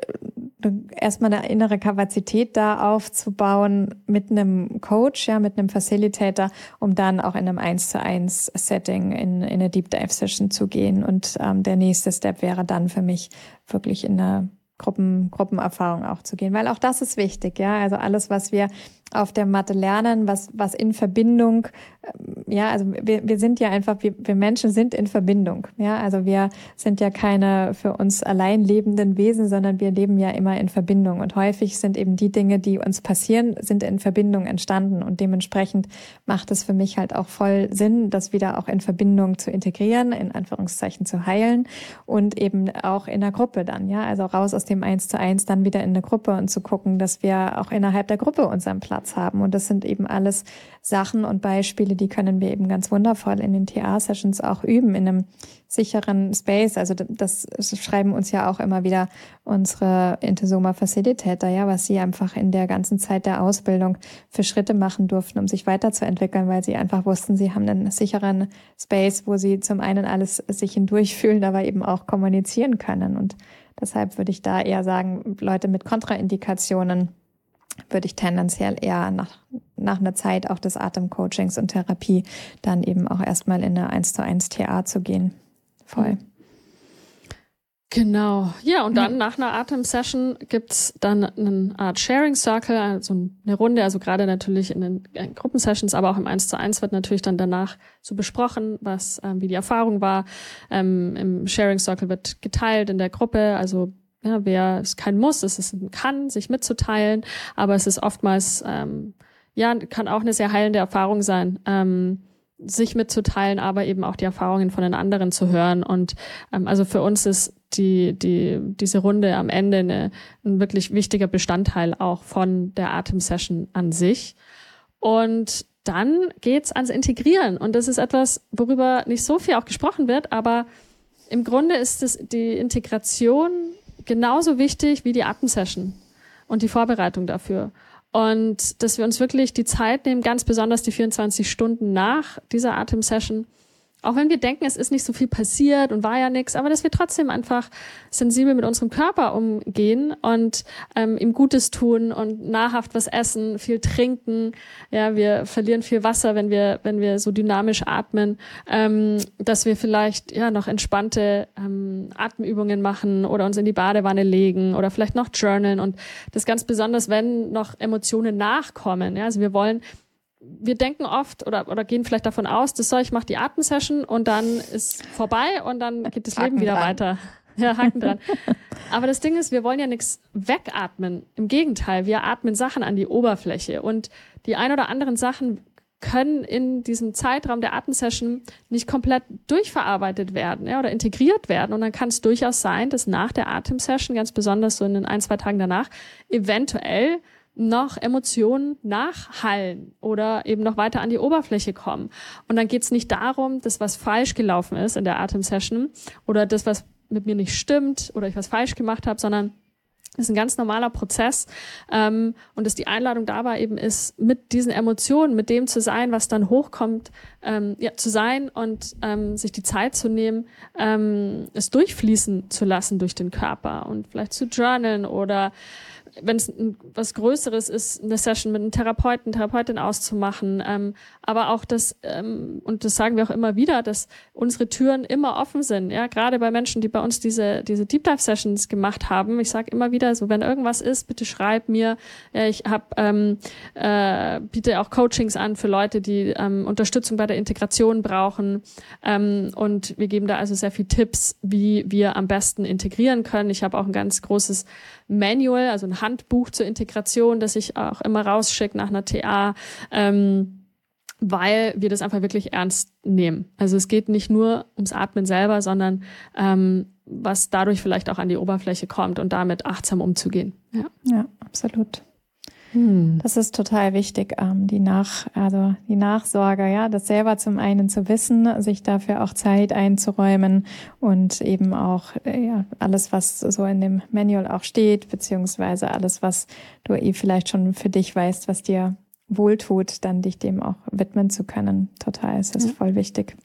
erstmal eine innere Kapazität da aufzubauen mit einem Coach, ja, mit einem Facilitator, um dann auch in einem eins zu eins Setting in, in eine Deep Dive Session zu gehen. Und ähm, der nächste Step wäre dann für mich wirklich in eine Gruppen, Gruppenerfahrung auch zu gehen, weil auch das ist wichtig, ja. Also alles, was wir auf der Matte lernen, was, was in Verbindung, ja, also wir, wir sind ja einfach, wir, wir Menschen sind in Verbindung, ja, also wir sind ja keine für uns allein lebenden Wesen, sondern wir leben ja immer in Verbindung. Und häufig sind eben die Dinge, die uns passieren, sind in Verbindung entstanden. Und dementsprechend macht es für mich halt auch voll Sinn, das wieder auch in Verbindung zu integrieren, in Anführungszeichen zu heilen und eben auch in der Gruppe dann, ja, also raus aus dem Eins zu Eins, dann wieder in der Gruppe und zu gucken, dass wir auch innerhalb der Gruppe unseren Platz haben. Und das sind eben alles Sachen und Beispiele, die können wir eben ganz wundervoll in den TA-Sessions auch üben, in einem sicheren Space. Also das schreiben uns ja auch immer wieder unsere Intesoma Facilitator, ja, was sie einfach in der ganzen Zeit der Ausbildung für Schritte machen durften, um sich weiterzuentwickeln, weil sie einfach wussten, sie haben einen sicheren Space, wo sie zum einen alles sich hindurchfühlen, aber eben auch kommunizieren können. Und deshalb würde ich da eher sagen, Leute mit Kontraindikationen würde ich tendenziell eher nach, nach einer Zeit auch des Atemcoachings und Therapie dann eben auch erstmal in eine 1 zu 1 TA zu gehen. Voll. Mhm. Genau. Ja, und dann ja. nach einer Atem-Session gibt's dann eine Art Sharing Circle, also eine Runde, also gerade natürlich in den Gruppensessions, aber auch im 1 zu 1 wird natürlich dann danach so besprochen, was, ähm, wie die Erfahrung war. Ähm, Im Sharing Circle wird geteilt in der Gruppe, also ja, wer es kein Muss, es ist ein Kann, sich mitzuteilen, aber es ist oftmals, ähm, ja, kann auch eine sehr heilende Erfahrung sein, ähm, sich mitzuteilen, aber eben auch die Erfahrungen von den anderen zu hören. Und ähm, also für uns ist die, die, diese Runde am Ende eine, ein wirklich wichtiger Bestandteil auch von der Atemsession an sich. Und dann geht's ans Integrieren. Und das ist etwas, worüber nicht so viel auch gesprochen wird, aber im Grunde ist es die Integration genauso wichtig wie die Atemsession und die Vorbereitung dafür. Und dass wir uns wirklich die Zeit nehmen, ganz besonders die 24 Stunden nach dieser Atemsession, auch wenn wir denken, es ist nicht so viel passiert und war ja nichts, aber dass wir trotzdem einfach sensibel mit unserem Körper umgehen und ähm, ihm Gutes tun und nahrhaft was essen, viel trinken. Ja, wir verlieren viel Wasser, wenn wir wenn wir so dynamisch atmen, ähm, dass wir vielleicht ja noch entspannte ähm, Atemübungen machen oder uns in die Badewanne legen oder vielleicht noch journalen und das ganz besonders, wenn noch Emotionen nachkommen. Ja, also wir wollen wir denken oft oder, oder gehen vielleicht davon aus, das soll ich mache die Atemsession und dann ist vorbei und dann geht das Haken Leben wieder dran. weiter. Ja, Haken dran. Aber das Ding ist, wir wollen ja nichts wegatmen. Im Gegenteil, wir atmen Sachen an die Oberfläche und die ein oder anderen Sachen können in diesem Zeitraum der Atemsession nicht komplett durchverarbeitet werden ja, oder integriert werden. Und dann kann es durchaus sein, dass nach der Atemsession, ganz besonders so in den ein, zwei Tagen danach, eventuell noch Emotionen nachhallen oder eben noch weiter an die Oberfläche kommen. Und dann geht es nicht darum, dass was falsch gelaufen ist in der Atemsession oder das, was mit mir nicht stimmt oder ich was falsch gemacht habe, sondern ist ein ganz normaler Prozess ähm, und dass die Einladung dabei eben ist, mit diesen Emotionen, mit dem zu sein, was dann hochkommt, ähm, ja, zu sein und ähm, sich die Zeit zu nehmen, ähm, es durchfließen zu lassen durch den Körper und vielleicht zu journalen oder wenn es was Größeres ist, eine Session mit einem Therapeuten, Therapeutin auszumachen. Ähm, aber auch das, ähm, und das sagen wir auch immer wieder, dass unsere Türen immer offen sind. Ja, gerade bei Menschen, die bei uns diese, diese Deep Dive Sessions gemacht haben. Ich sage immer wieder so, wenn irgendwas ist, bitte schreib mir. Ja, ich habe ähm, äh, biete auch Coachings an für Leute, die ähm, Unterstützung bei der Integration brauchen. Ähm, und wir geben da also sehr viel Tipps, wie wir am besten integrieren können. Ich habe auch ein ganz großes Manual, also ein Handbuch zur Integration, das ich auch immer rausschicke nach einer TA, ähm, weil wir das einfach wirklich ernst nehmen. Also es geht nicht nur ums Atmen selber, sondern ähm, was dadurch vielleicht auch an die Oberfläche kommt und damit achtsam umzugehen. Ja, ja absolut. Hm. Das ist total wichtig, ähm, die Nach, also die Nachsorge, ja, das selber zum einen zu wissen, sich dafür auch Zeit einzuräumen und eben auch äh, ja, alles, was so in dem Manual auch steht, beziehungsweise alles, was du eh vielleicht schon für dich weißt, was dir wohltut, dann dich dem auch widmen zu können. Total, es ist ja. voll wichtig.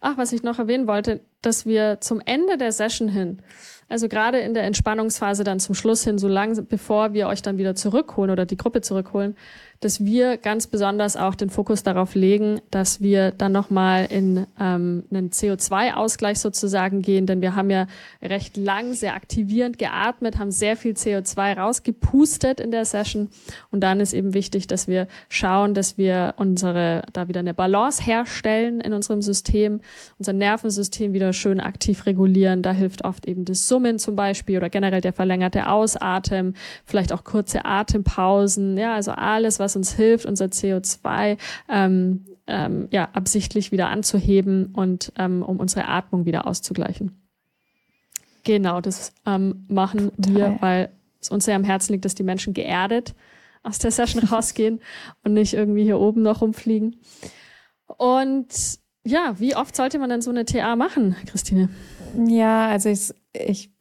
Ach, was ich noch erwähnen wollte, dass wir zum Ende der Session hin, also gerade in der Entspannungsphase dann zum Schluss hin, so lange bevor wir euch dann wieder zurückholen oder die Gruppe zurückholen, dass wir ganz besonders auch den Fokus darauf legen, dass wir dann nochmal in ähm, einen CO2-Ausgleich sozusagen gehen, denn wir haben ja recht lang sehr aktivierend geatmet, haben sehr viel CO2 rausgepustet in der Session. Und dann ist eben wichtig, dass wir schauen, dass wir unsere da wieder eine Balance herstellen in unserem System, unser Nervensystem wieder schön aktiv regulieren. Da hilft oft eben das Summen zum Beispiel oder generell der verlängerte Ausatmen, vielleicht auch kurze Atempausen, ja, also alles, was was uns hilft, unser CO2 ähm, ähm, ja, absichtlich wieder anzuheben und ähm, um unsere Atmung wieder auszugleichen. Genau, das ähm, machen Total. wir, weil es uns sehr am Herzen liegt, dass die Menschen geerdet aus der Session rausgehen und nicht irgendwie hier oben noch rumfliegen. Und ja, wie oft sollte man denn so eine TA machen, Christine? Ja, also ich, ich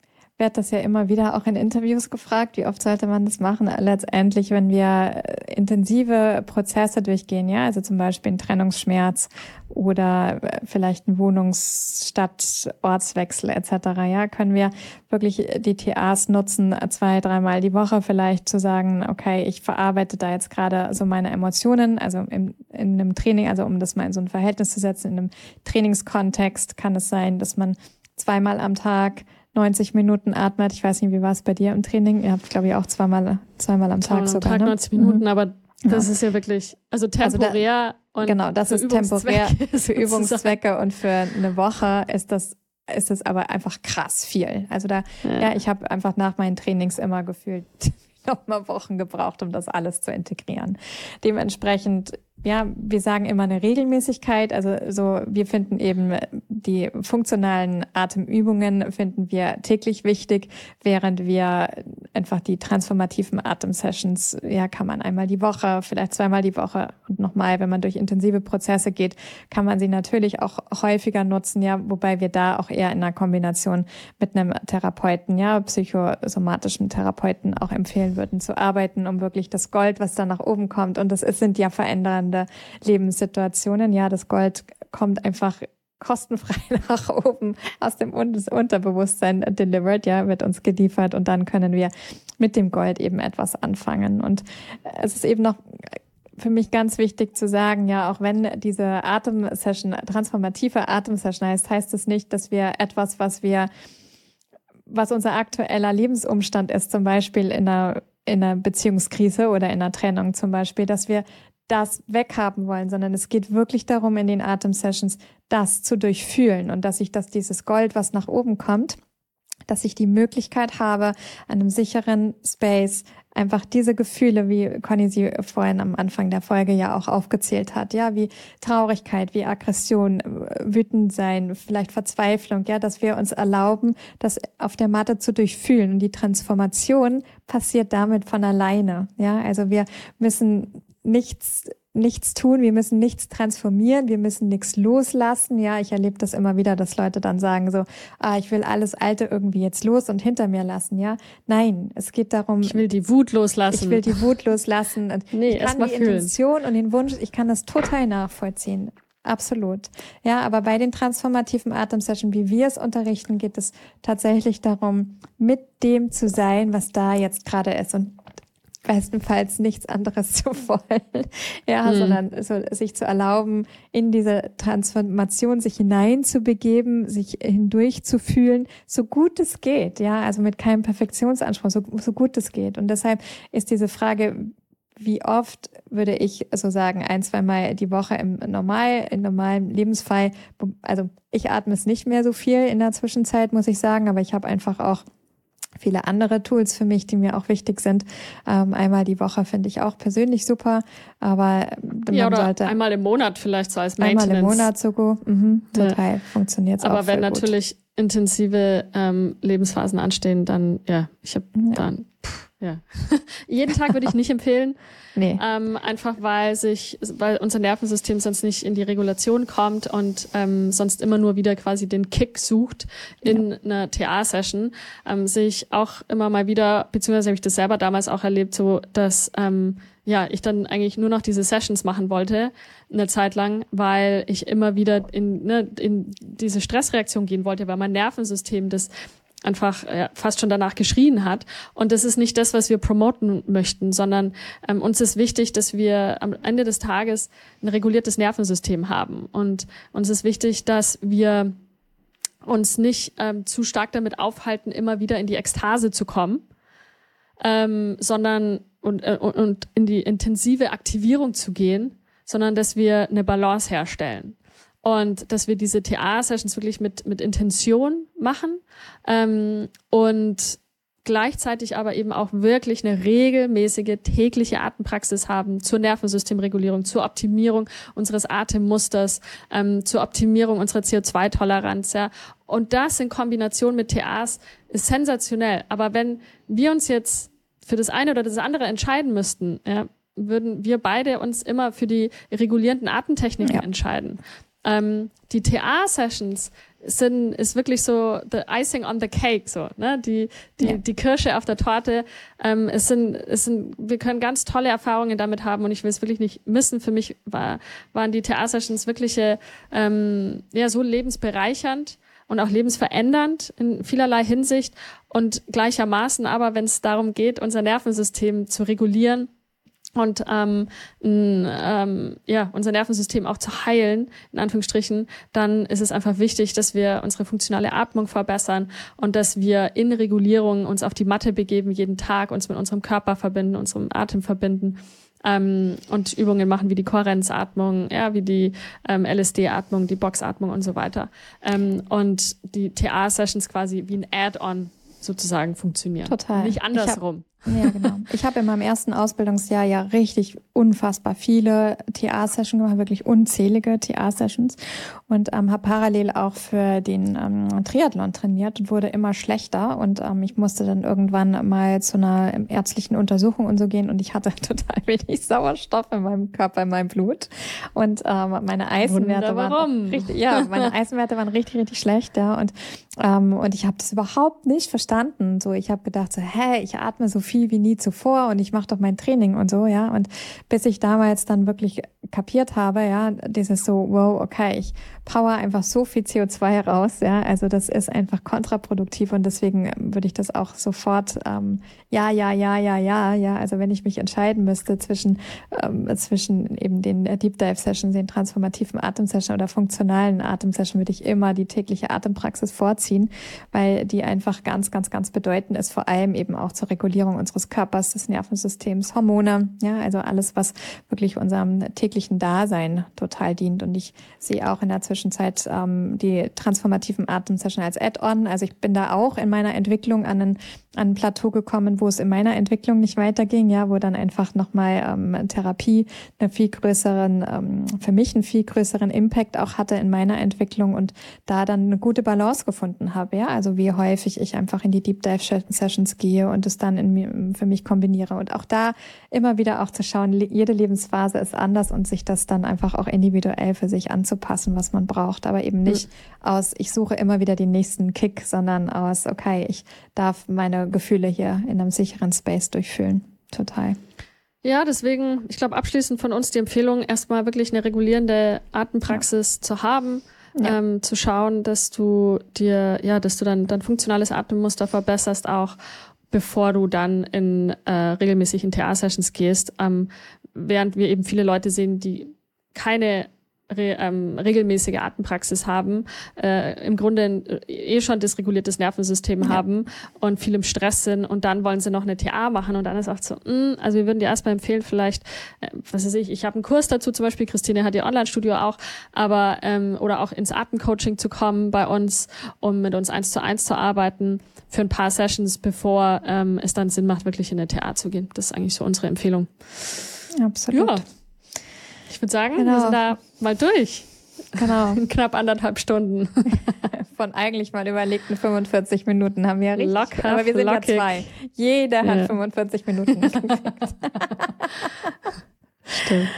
werde das ja immer wieder auch in Interviews gefragt, wie oft sollte man das machen? Letztendlich, wenn wir äh, intensive Prozesse durchgehen, ja, also zum Beispiel ein Trennungsschmerz oder äh, vielleicht ein Wohnungsstadt, Ortswechsel etc., ja, können wir wirklich die TAs nutzen, zwei, dreimal die Woche vielleicht zu sagen, okay, ich verarbeite da jetzt gerade so meine Emotionen, also im, in einem Training, also um das mal in so ein Verhältnis zu setzen, in einem Trainingskontext kann es sein, dass man zweimal am Tag 90 Minuten atmet. Ich weiß nicht, wie war es bei dir im Training? Ihr habt, glaube ich, auch zweimal, zweimal am Tag sogar. Tag ne? 90 Minuten, mhm. aber das ja. ist ja wirklich, also temporär also da, Genau, das ist temporär für Übungszwecke und für eine Woche ist das ist das aber einfach krass viel. Also da, ja, ja ich habe einfach nach meinen Trainings immer gefühlt noch mal Wochen gebraucht, um das alles zu integrieren. Dementsprechend ja, wir sagen immer eine Regelmäßigkeit. Also so, wir finden eben die funktionalen Atemübungen finden wir täglich wichtig, während wir einfach die transformativen Atemsessions, ja, kann man einmal die Woche, vielleicht zweimal die Woche und nochmal, wenn man durch intensive Prozesse geht, kann man sie natürlich auch häufiger nutzen, ja, wobei wir da auch eher in einer Kombination mit einem Therapeuten, ja, psychosomatischen Therapeuten auch empfehlen würden zu arbeiten, um wirklich das Gold, was da nach oben kommt, und das ist, sind ja verändernde spannende Lebenssituationen. Ja, das Gold kommt einfach kostenfrei nach oben aus dem Unterbewusstsein delivered, ja, wird uns geliefert und dann können wir mit dem Gold eben etwas anfangen. Und es ist eben noch für mich ganz wichtig zu sagen, ja, auch wenn diese Atemsession, transformative Atemsession heißt, heißt es nicht, dass wir etwas, was wir, was unser aktueller Lebensumstand ist, zum Beispiel in einer in einer Beziehungskrise oder in einer Trennung zum Beispiel, dass wir das weghaben wollen, sondern es geht wirklich darum, in den Atemsessions das zu durchfühlen und dass ich das, dieses Gold, was nach oben kommt, dass ich die Möglichkeit habe, an einem sicheren Space einfach diese Gefühle, wie Conny sie vorhin am Anfang der Folge ja auch aufgezählt hat, ja, wie Traurigkeit, wie Aggression, wütend sein, vielleicht Verzweiflung, ja, dass wir uns erlauben, das auf der Matte zu durchfühlen. Und die Transformation passiert damit von alleine, ja, also wir müssen nichts nichts tun, wir müssen nichts transformieren, wir müssen nichts loslassen. Ja, ich erlebe das immer wieder, dass Leute dann sagen so, ah, ich will alles Alte irgendwie jetzt los und hinter mir lassen. Ja, nein, es geht darum. Ich will die Wut loslassen. Ich will die Wut loslassen. Und nee, ich kann die fühlen. Intention und den Wunsch, ich kann das total nachvollziehen. Absolut. Ja, aber bei den transformativen Atemsessions, wie wir es unterrichten, geht es tatsächlich darum, mit dem zu sein, was da jetzt gerade ist. Und bestenfalls nichts anderes zu wollen, ja, hm. sondern so, sich zu erlauben, in diese Transformation sich hineinzubegeben, sich hindurch zu fühlen, so gut es geht, ja, also mit keinem Perfektionsanspruch, so, so gut es geht. Und deshalb ist diese Frage, wie oft würde ich so sagen, ein, zwei Mal die Woche im normal, im normalen Lebensfall, also ich atme es nicht mehr so viel in der Zwischenzeit, muss ich sagen, aber ich habe einfach auch viele andere Tools für mich, die mir auch wichtig sind. Ähm, einmal die Woche finde ich auch persönlich super, aber man ja, oder sollte einmal im Monat vielleicht so als Maintenance. Einmal im Monat sogar, mhm, total ja. funktioniert Aber wenn natürlich intensive ähm, Lebensphasen anstehen, dann ja, ich habe ja. dann pff, ja. Jeden Tag würde ich nicht empfehlen. Nee. Ähm, einfach weil sich, weil unser Nervensystem sonst nicht in die Regulation kommt und ähm, sonst immer nur wieder quasi den Kick sucht in ja. einer TA-Session. Ähm, sehe ich auch immer mal wieder, beziehungsweise habe ich das selber damals auch erlebt, so dass ähm, ja, ich dann eigentlich nur noch diese Sessions machen wollte, eine Zeit lang, weil ich immer wieder in, ne, in diese Stressreaktion gehen wollte, weil mein Nervensystem das einfach ja, fast schon danach geschrien hat. Und das ist nicht das, was wir promoten möchten, sondern ähm, uns ist wichtig, dass wir am Ende des Tages ein reguliertes Nervensystem haben. Und uns ist wichtig, dass wir uns nicht ähm, zu stark damit aufhalten, immer wieder in die Ekstase zu kommen, ähm, sondern und, äh, und in die intensive Aktivierung zu gehen, sondern dass wir eine Balance herstellen und dass wir diese TA-Sessions wirklich mit, mit Intention machen ähm, und gleichzeitig aber eben auch wirklich eine regelmäßige tägliche Atempraxis haben zur Nervensystemregulierung, zur Optimierung unseres Atemmusters, ähm, zur Optimierung unserer CO2-Toleranz. Ja. Und das in Kombination mit TAs ist sensationell. Aber wenn wir uns jetzt für das eine oder das andere entscheiden müssten, ja, würden wir beide uns immer für die regulierenden Atemtechniken ja. entscheiden. Ähm, die TA-Sessions sind ist wirklich so the icing on the cake so ne die die ja. die Kirsche auf der Torte ähm, es sind es sind wir können ganz tolle Erfahrungen damit haben und ich will es wirklich nicht missen für mich war waren die TA Sessions wirkliche ähm, ja so lebensbereichernd und auch lebensverändernd in vielerlei Hinsicht und gleichermaßen aber wenn es darum geht unser Nervensystem zu regulieren und ähm, ähm, ja unser Nervensystem auch zu heilen in Anführungsstrichen, dann ist es einfach wichtig, dass wir unsere funktionale Atmung verbessern und dass wir in Regulierung uns auf die Matte begeben jeden Tag, uns mit unserem Körper verbinden, unserem Atem verbinden ähm, und Übungen machen wie die Kohärenzatmung, ja, wie die ähm, LSD-Atmung, die Boxatmung und so weiter. Ähm, und die TA-Sessions quasi wie ein Add-on sozusagen funktionieren. Total. Nicht andersrum. Ja, genau. Ich habe in meinem ersten Ausbildungsjahr ja richtig unfassbar viele TA-Sessions gemacht, wirklich unzählige TA-Sessions und ähm, habe parallel auch für den ähm, Triathlon trainiert und wurde immer schlechter. Und ähm, ich musste dann irgendwann mal zu einer ärztlichen Untersuchung und so gehen. Und ich hatte total wenig Sauerstoff in meinem Körper, in meinem Blut. Und ähm, meine Eisenwerte waren richtig, ja, meine Eisenwerte waren richtig, richtig schlecht, ja. Und ähm, und ich habe das überhaupt nicht verstanden. So, ich habe gedacht so, hä, ich atme so viel wie nie zuvor und ich mache doch mein Training und so, ja. Und bis ich damals dann wirklich kapiert habe, ja, dieses so, wow, okay, ich power einfach so viel CO2 raus, ja, also das ist einfach kontraproduktiv und deswegen ähm, würde ich das auch sofort, ähm, ja, ja, ja, ja, ja, ja, also wenn ich mich entscheiden müsste zwischen, ähm, zwischen eben den Deep Dive Sessions, den transformativen Atemsession oder funktionalen Atemsession, würde ich immer die tägliche Atempraxis vorziehen, weil die einfach ganz, ganz, ganz bedeutend ist, vor allem eben auch zur Regulierung unseres Körpers, des Nervensystems, Hormone, ja, also alles, was wirklich unserem täglichen Dasein total dient und ich sehe auch in der Zwischenzeit ähm, die transformativen Atemsession als Add-on. Also ich bin da auch in meiner Entwicklung an ein, an ein Plateau gekommen, wo es in meiner Entwicklung nicht weiterging, ja, wo dann einfach nochmal ähm, Therapie einen viel größeren, ähm, für mich einen viel größeren Impact auch hatte in meiner Entwicklung und da dann eine gute Balance gefunden habe, ja. Also wie häufig ich einfach in die Deep Dive Sessions gehe und es dann in, für mich kombiniere. Und auch da immer wieder auch zu schauen, jede Lebensphase ist anders und sich das dann einfach auch individuell für sich anzupassen, was man braucht, aber eben nicht ja. aus, ich suche immer wieder den nächsten Kick, sondern aus, okay, ich darf meine Gefühle hier in einem sicheren Space durchfühlen. Total. Ja, deswegen, ich glaube, abschließend von uns die Empfehlung, erstmal wirklich eine regulierende Atempraxis ja. zu haben. Ja. Ähm, zu schauen, dass du dir, ja, dass du dann dein funktionales Atemmuster verbesserst auch, bevor du dann in äh, regelmäßig in TA-Sessions gehst. Ähm, während wir eben viele Leute sehen, die keine re, ähm, regelmäßige Atempraxis haben, äh, im Grunde eh schon dysreguliertes Nervensystem ja. haben und viel im Stress sind und dann wollen sie noch eine TA machen und dann ist auch so, mh, hm, also wir würden dir erstmal empfehlen, vielleicht, äh, was weiß ich, ich habe einen Kurs dazu zum Beispiel, Christine hat ihr Online-Studio auch, aber ähm, oder auch ins Atemcoaching zu kommen bei uns, um mit uns eins zu eins zu arbeiten für ein paar Sessions, bevor ähm, es dann Sinn macht, wirklich in eine TA zu gehen. Das ist eigentlich so unsere Empfehlung. Absolut. Ja. Ich würde sagen, genau. wir sind da mal durch. Genau. Knapp anderthalb Stunden. Von eigentlich mal überlegten 45 Minuten haben wir ja richtig. Locker, aber wir sind flockig. ja zwei. Jeder hat Ja. 45 Minuten. Stimmt.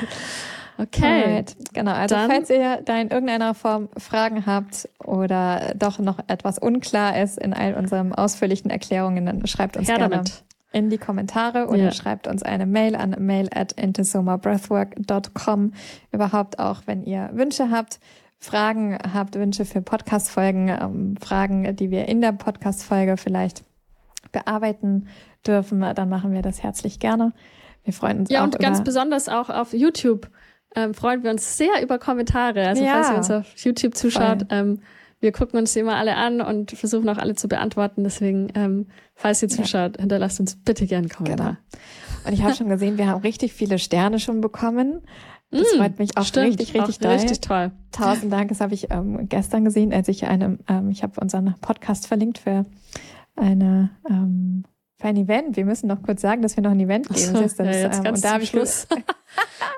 Okay. Alright. Genau. Also Dann- falls ihr da in irgendeiner Form Fragen habt oder doch noch etwas unklar ist in all unseren ausführlichen Erklärungen, dann schreibt uns gerne damit. In die Kommentare oder Ja. schreibt uns eine Mail an mail at intesomabreathwork.com. Überhaupt auch, wenn ihr Wünsche habt, Fragen habt, Wünsche für Podcast-Folgen, ähm, Fragen, die wir in der Podcast-Folge vielleicht bearbeiten dürfen, dann machen wir das herzlich gerne. Wir freuen uns Ja, und ganz besonders auch auf YouTube ähm, freuen wir uns sehr über Kommentare. Also Ja. falls ihr uns auf YouTube zuschaut, ähm, wir gucken uns die immer alle an und versuchen auch alle zu beantworten. Deswegen, ähm, falls ihr zuschaut, hinterlasst uns bitte gerne einen Kommentar. Und ich habe schon gesehen, wir haben richtig viele Sterne schon bekommen. Das Mm, freut mich auch Stimmt, richtig, richtig auch doll. richtig toll. Tausend Dank. Das habe ich ähm, gestern gesehen, als ich eine, ähm, ich habe unseren Podcast verlinkt für eine ähm, für ein Event. Wir müssen noch kurz sagen, dass wir noch ein Event geben. So, ja, jetzt ähm, ganz und da habe ich Schluss.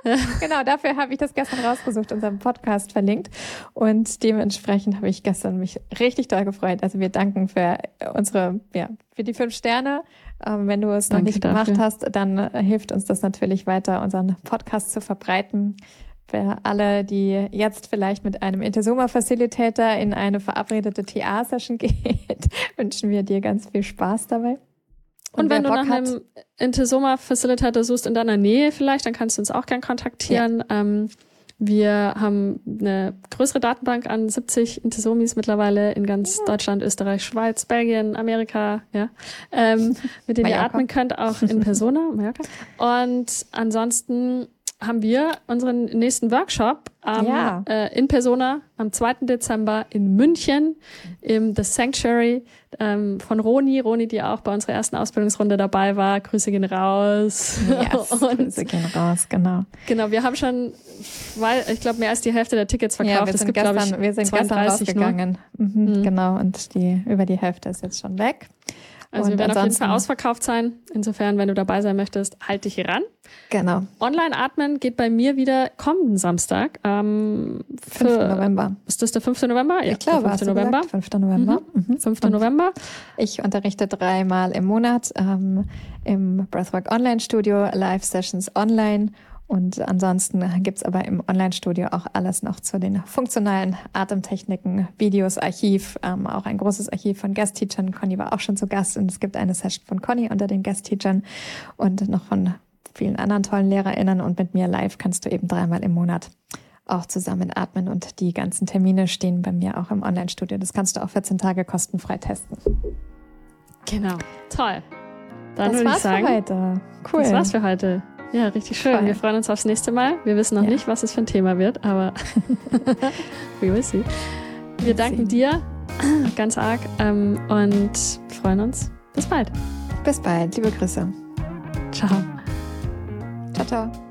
genau, dafür habe ich das gestern rausgesucht, unseren Podcast verlinkt. Und dementsprechend habe ich gestern mich richtig doll gefreut. Also wir danken für unsere, ja, für die fünf Sterne. Ähm, wenn du es noch Danke nicht dafür. gemacht hast, dann äh, hilft uns das natürlich weiter, unseren Podcast zu verbreiten. Für alle, die jetzt vielleicht mit einem Intesoma Facilitator in eine verabredete TA-Session geht, wünschen wir dir ganz viel Spaß dabei. Und, wenn wer du Bock nach hat- einem Intesoma Facilitator suchst in deiner Nähe vielleicht, dann kannst du uns auch gern kontaktieren. Ähm, wir haben eine größere Datenbank an 70 Intesomis mittlerweile in ganz Deutschland, Österreich, Schweiz, Belgien, Amerika, ja, ähm, mit denen ihr Mallorca. atmen könnt, auch in Persona, Mallorca. Und ansonsten haben wir unseren nächsten Workshop am, Ja. äh, in Persona am 2. Dezember in München im The Sanctuary ähm, von Roni. Roni, die auch bei unserer ersten Ausbildungsrunde dabei war. Grüße gehen raus. Yes, Und Grüße gehen raus, genau. genau, wir haben schon, weil ich glaube, mehr als die Hälfte der Tickets verkauft. Ja, wir sind, gibt, gestern, ich, wir sind gestern 32 nur. rausgegangen. Mhm, Genau, und die, über die Hälfte ist jetzt schon weg. Also wir Und werden auf jeden Fall ausverkauft sein. Insofern, wenn du dabei sein möchtest, halt dich hier ran. Genau, Online-Atmen geht bei mir wieder kommenden Samstag. Ähm, 5. für- November. Ist das der 5. November? Ja, der hast 5. du November. Gesagt, 5. November. Mhm. 5. Und November. Ich unterrichte dreimal im Monat ähm, im Breathwork Online Studio, Live-Sessions online. Und ansonsten gibt's aber im Online-Studio auch alles noch zu den funktionalen Atemtechniken, Videos, Archiv, ähm, auch ein großes Archiv von Guest-Teachern. Conny war auch schon zu Gast und es gibt eine Session von Conny unter den Guest-Teachern und noch von vielen anderen tollen LehrerInnen. Und mit mir live kannst du eben dreimal im Monat auch zusammen atmen und die ganzen Termine stehen bei mir auch im Online-Studio. Das kannst du auch 14 Tage kostenfrei testen. Genau. Toll. Dann das würde ich war's sagen, für heute. Cool. das war's für heute. Ja, richtig schön. Voll. Wir freuen uns aufs nächste Mal. Wir wissen noch Ja. nicht, was es für ein Thema wird, aber we will see. Wir danken dir ganz arg ähm, und freuen uns. Bis bald. Bis bald. Liebe Grüße. Ciao. Ciao, ciao.